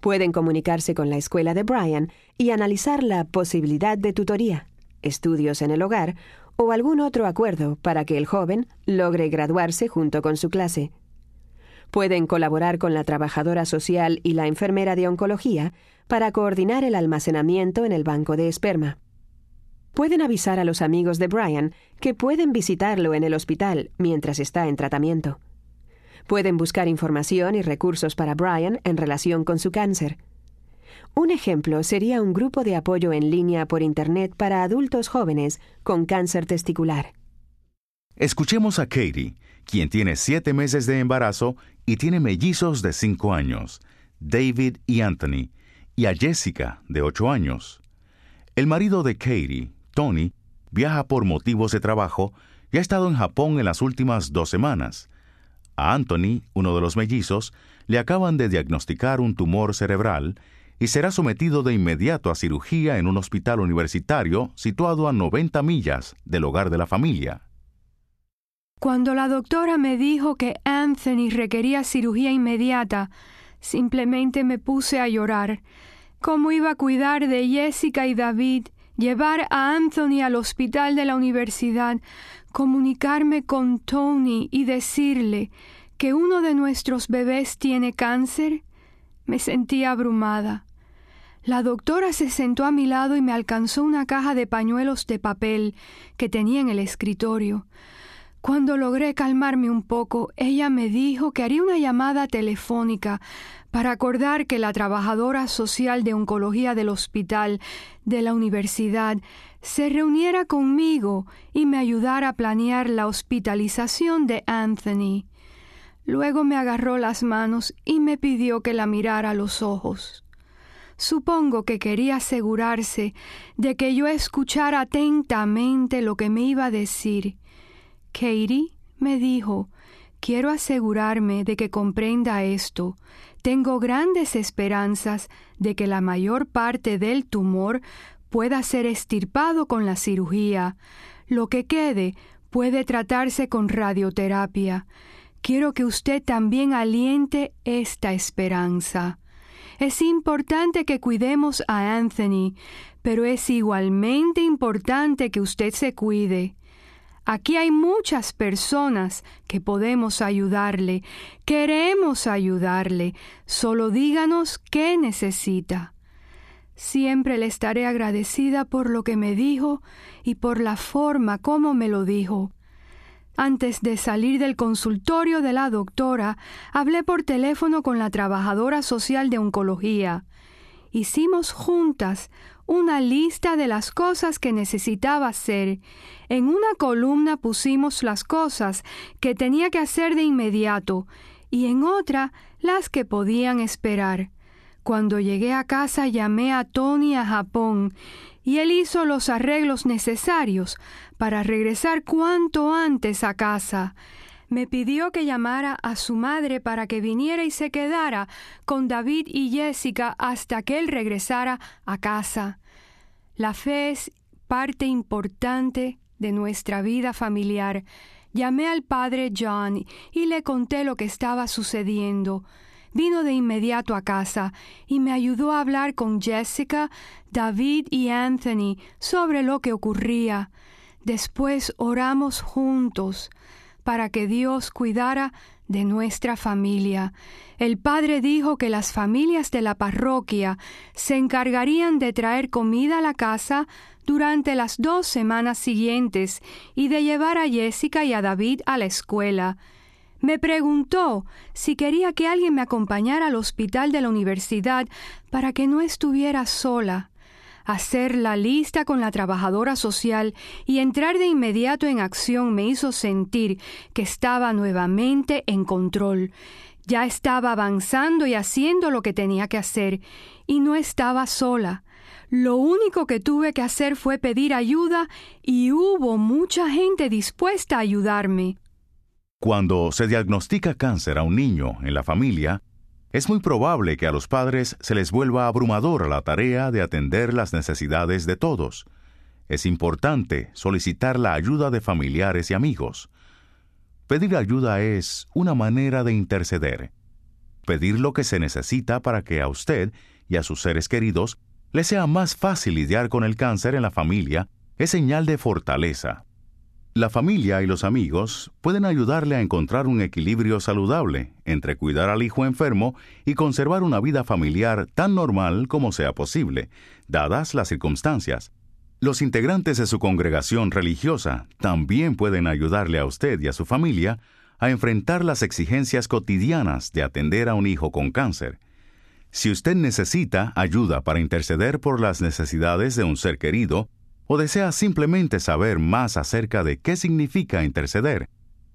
Pueden comunicarse con la escuela de Brian y analizar la posibilidad de tutoría, estudios en el hogar o algún otro acuerdo para que el joven logre graduarse junto con su clase. Pueden colaborar con la trabajadora social y la enfermera de oncología para coordinar el almacenamiento en el banco de esperma. Pueden avisar a los amigos de Brian que pueden visitarlo en el hospital mientras está en tratamiento. Pueden buscar información y recursos para Brian en relación con su cáncer. Un ejemplo sería un grupo de apoyo en línea por Internet para adultos jóvenes con cáncer testicular. Escuchemos a Katie, quien tiene siete meses de embarazo y tiene mellizos de cinco años, David y Anthony, y a Jessica, de ocho años. El marido de Katie, Tony, viaja por motivos de trabajo y ha estado en Japón en las últimas dos semanas. A Anthony, uno de los mellizos, le acaban de diagnosticar un tumor cerebral y será sometido de inmediato a cirugía en un hospital universitario situado a 90 millas del hogar de la familia. Cuando la doctora me dijo que Anthony requería cirugía inmediata, simplemente me puse a llorar. ¿Cómo iba a cuidar de Jessica y David, llevar a Anthony al hospital de la universidad, comunicarme con Tony y decirle que uno de nuestros bebés tiene cáncer? Me sentía abrumada. La doctora se sentó a mi lado y me alcanzó una caja de pañuelos de papel que tenía en el escritorio. Cuando logré calmarme un poco, ella me dijo que haría una llamada telefónica para acordar que la trabajadora social de oncología del hospital de la universidad se reuniera conmigo y me ayudara a planear la hospitalización de Anthony. Luego me agarró las manos y me pidió que la mirara a los ojos. Supongo que quería asegurarse de que yo escuchara atentamente lo que me iba a decir Katie me dijo, quiero asegurarme de que comprenda esto. Tengo grandes esperanzas de que la mayor parte del tumor pueda ser estirpado con la cirugía. Lo que quede puede tratarse con radioterapia. Quiero que usted también aliente esta esperanza. Es importante que cuidemos a Anthony, pero es igualmente importante que usted se cuide. Aquí hay muchas personas que podemos ayudarle. Queremos ayudarle. Solo díganos qué necesita. Siempre le estaré agradecida por lo que me dijo y por la forma como me lo dijo. Antes de salir del consultorio de la doctora, hablé por teléfono con la trabajadora social de oncología. Hicimos juntas una lista de las cosas que necesitaba hacer. En una columna pusimos las cosas que tenía que hacer de inmediato y en otra las que podían esperar. Cuando llegué a casa llamé a Tony a Japón y él hizo los arreglos necesarios para regresar cuanto antes a casa me pidió que llamara a su madre para que viniera y se quedara con David y Jessica hasta que él regresara a casa. La fe es parte importante de nuestra vida familiar, llamé al padre John y le conté lo que estaba sucediendo. Vino de inmediato a casa y me ayudó a hablar con Jessica, David y Anthony sobre lo que ocurría. Después oramos juntos para que Dios cuidara de nuestra familia. El padre dijo que las familias de la parroquia se encargarían de traer comida a la casa durante las dos semanas siguientes y de llevar a Jessica y a David a la escuela. Me preguntó si quería que alguien me acompañara al hospital de la universidad para que no estuviera sola hacer la lista con la trabajadora social y entrar de inmediato en acción me hizo sentir que estaba nuevamente en control. Ya estaba avanzando y haciendo lo que tenía que hacer, y no estaba sola. Lo único que tuve que hacer fue pedir ayuda y hubo mucha gente dispuesta a ayudarme. Cuando se diagnostica cáncer a un niño en la familia, es muy probable que a los padres se les vuelva abrumadora la tarea de atender las necesidades de todos. Es importante solicitar la ayuda de familiares y amigos. Pedir ayuda es una manera de interceder. Pedir lo que se necesita para que a usted y a sus seres queridos le sea más fácil lidiar con el cáncer en la familia es señal de fortaleza. La familia y los amigos pueden ayudarle a encontrar un equilibrio saludable entre cuidar al hijo enfermo y conservar una vida familiar tan normal como sea posible, dadas las circunstancias. Los integrantes de su congregación religiosa también pueden ayudarle a usted y a su familia a enfrentar las exigencias cotidianas de atender a un hijo con cáncer. Si usted necesita ayuda para interceder por las necesidades de un ser querido, o desea simplemente saber más acerca de qué significa interceder,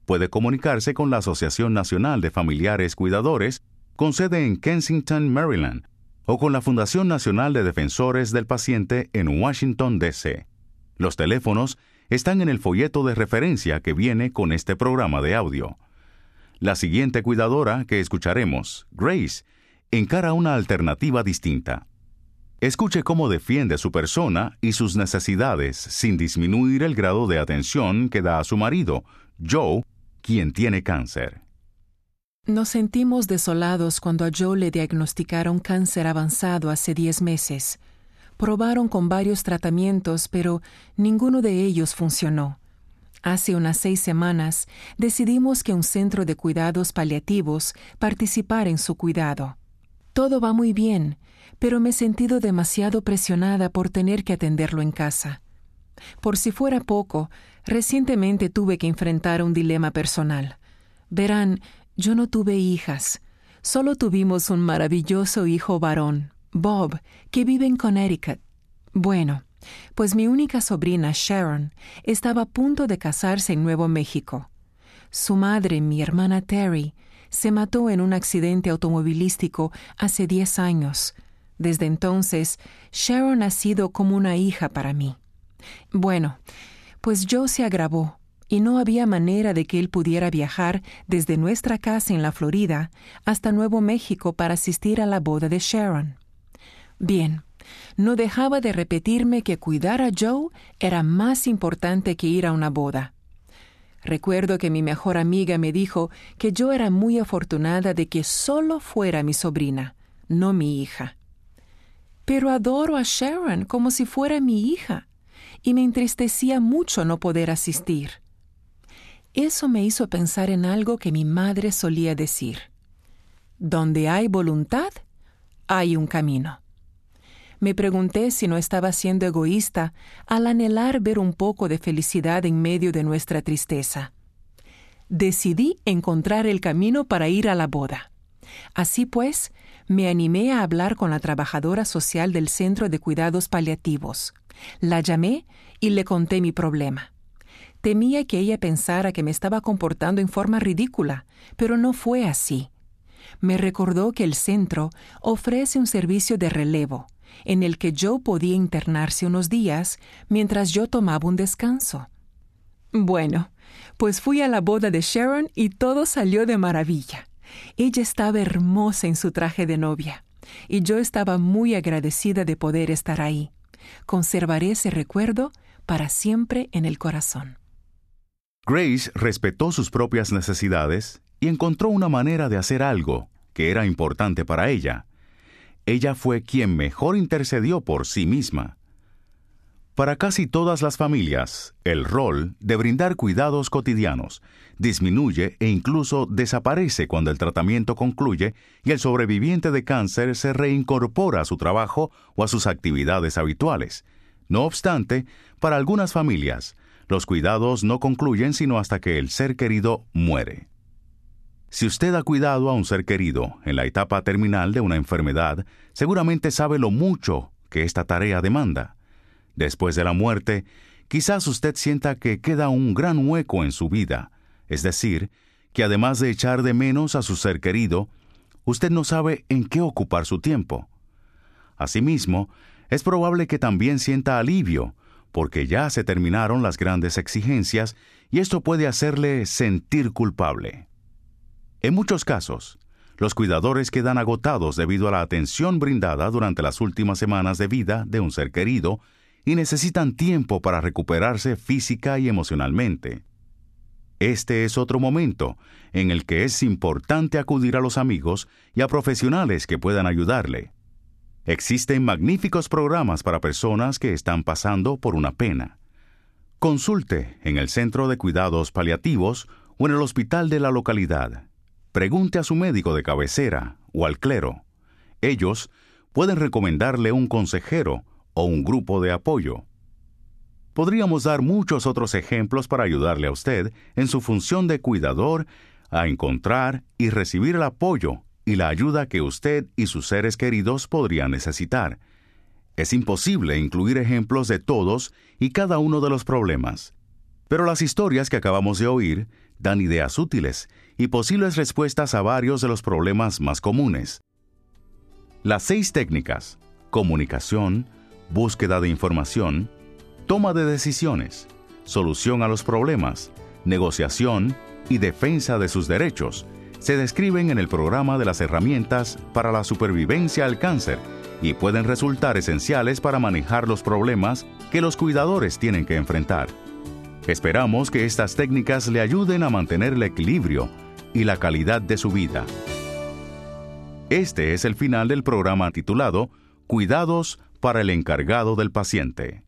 puede comunicarse con la Asociación Nacional de Familiares Cuidadores, con sede en Kensington, Maryland, o con la Fundación Nacional de Defensores del Paciente en Washington, D.C. Los teléfonos están en el folleto de referencia que viene con este programa de audio. La siguiente cuidadora que escucharemos, Grace, encara una alternativa distinta. Escuche cómo defiende su persona y sus necesidades sin disminuir el grado de atención que da a su marido, Joe, quien tiene cáncer. Nos sentimos desolados cuando a Joe le diagnosticaron cáncer avanzado hace 10 meses. Probaron con varios tratamientos, pero ninguno de ellos funcionó. Hace unas seis semanas decidimos que un centro de cuidados paliativos participara en su cuidado. Todo va muy bien, pero me he sentido demasiado presionada por tener que atenderlo en casa. Por si fuera poco, recientemente tuve que enfrentar un dilema personal. Verán, yo no tuve hijas, solo tuvimos un maravilloso hijo varón, Bob, que vive en Connecticut. Bueno, pues mi única sobrina, Sharon, estaba a punto de casarse en Nuevo México. Su madre, mi hermana Terry, se mató en un accidente automovilístico hace diez años, desde entonces, Sharon ha sido como una hija para mí. Bueno, pues Joe se agravó y no había manera de que él pudiera viajar desde nuestra casa en la Florida hasta Nuevo México para asistir a la boda de Sharon. Bien, no dejaba de repetirme que cuidar a Joe era más importante que ir a una boda. Recuerdo que mi mejor amiga me dijo que yo era muy afortunada de que solo fuera mi sobrina, no mi hija pero adoro a Sharon como si fuera mi hija, y me entristecía mucho no poder asistir. Eso me hizo pensar en algo que mi madre solía decir. Donde hay voluntad, hay un camino. Me pregunté si no estaba siendo egoísta al anhelar ver un poco de felicidad en medio de nuestra tristeza. Decidí encontrar el camino para ir a la boda. Así pues, me animé a hablar con la trabajadora social del Centro de Cuidados Paliativos. La llamé y le conté mi problema. Temía que ella pensara que me estaba comportando en forma ridícula, pero no fue así. Me recordó que el centro ofrece un servicio de relevo, en el que yo podía internarse unos días mientras yo tomaba un descanso. Bueno, pues fui a la boda de Sharon y todo salió de maravilla. Ella estaba hermosa en su traje de novia, y yo estaba muy agradecida de poder estar ahí. Conservaré ese recuerdo para siempre en el corazón. Grace respetó sus propias necesidades y encontró una manera de hacer algo que era importante para ella. Ella fue quien mejor intercedió por sí misma. Para casi todas las familias, el rol de brindar cuidados cotidianos disminuye e incluso desaparece cuando el tratamiento concluye y el sobreviviente de cáncer se reincorpora a su trabajo o a sus actividades habituales. No obstante, para algunas familias, los cuidados no concluyen sino hasta que el ser querido muere. Si usted ha cuidado a un ser querido en la etapa terminal de una enfermedad, seguramente sabe lo mucho que esta tarea demanda. Después de la muerte, quizás usted sienta que queda un gran hueco en su vida, es decir, que además de echar de menos a su ser querido, usted no sabe en qué ocupar su tiempo. Asimismo, es probable que también sienta alivio, porque ya se terminaron las grandes exigencias y esto puede hacerle sentir culpable. En muchos casos, los cuidadores quedan agotados debido a la atención brindada durante las últimas semanas de vida de un ser querido y necesitan tiempo para recuperarse física y emocionalmente. Este es otro momento en el que es importante acudir a los amigos y a profesionales que puedan ayudarle. Existen magníficos programas para personas que están pasando por una pena. Consulte en el Centro de Cuidados Paliativos o en el hospital de la localidad. Pregunte a su médico de cabecera o al clero. Ellos pueden recomendarle un consejero o un grupo de apoyo. Podríamos dar muchos otros ejemplos para ayudarle a usted en su función de cuidador a encontrar y recibir el apoyo y la ayuda que usted y sus seres queridos podrían necesitar. Es imposible incluir ejemplos de todos y cada uno de los problemas, pero las historias que acabamos de oír dan ideas útiles y posibles respuestas a varios de los problemas más comunes. Las seis técnicas, comunicación, búsqueda de información, toma de decisiones, solución a los problemas, negociación y defensa de sus derechos se describen en el programa de las herramientas para la supervivencia al cáncer y pueden resultar esenciales para manejar los problemas que los cuidadores tienen que enfrentar. Esperamos que estas técnicas le ayuden a mantener el equilibrio y la calidad de su vida. Este es el final del programa titulado Cuidados para el encargado del paciente.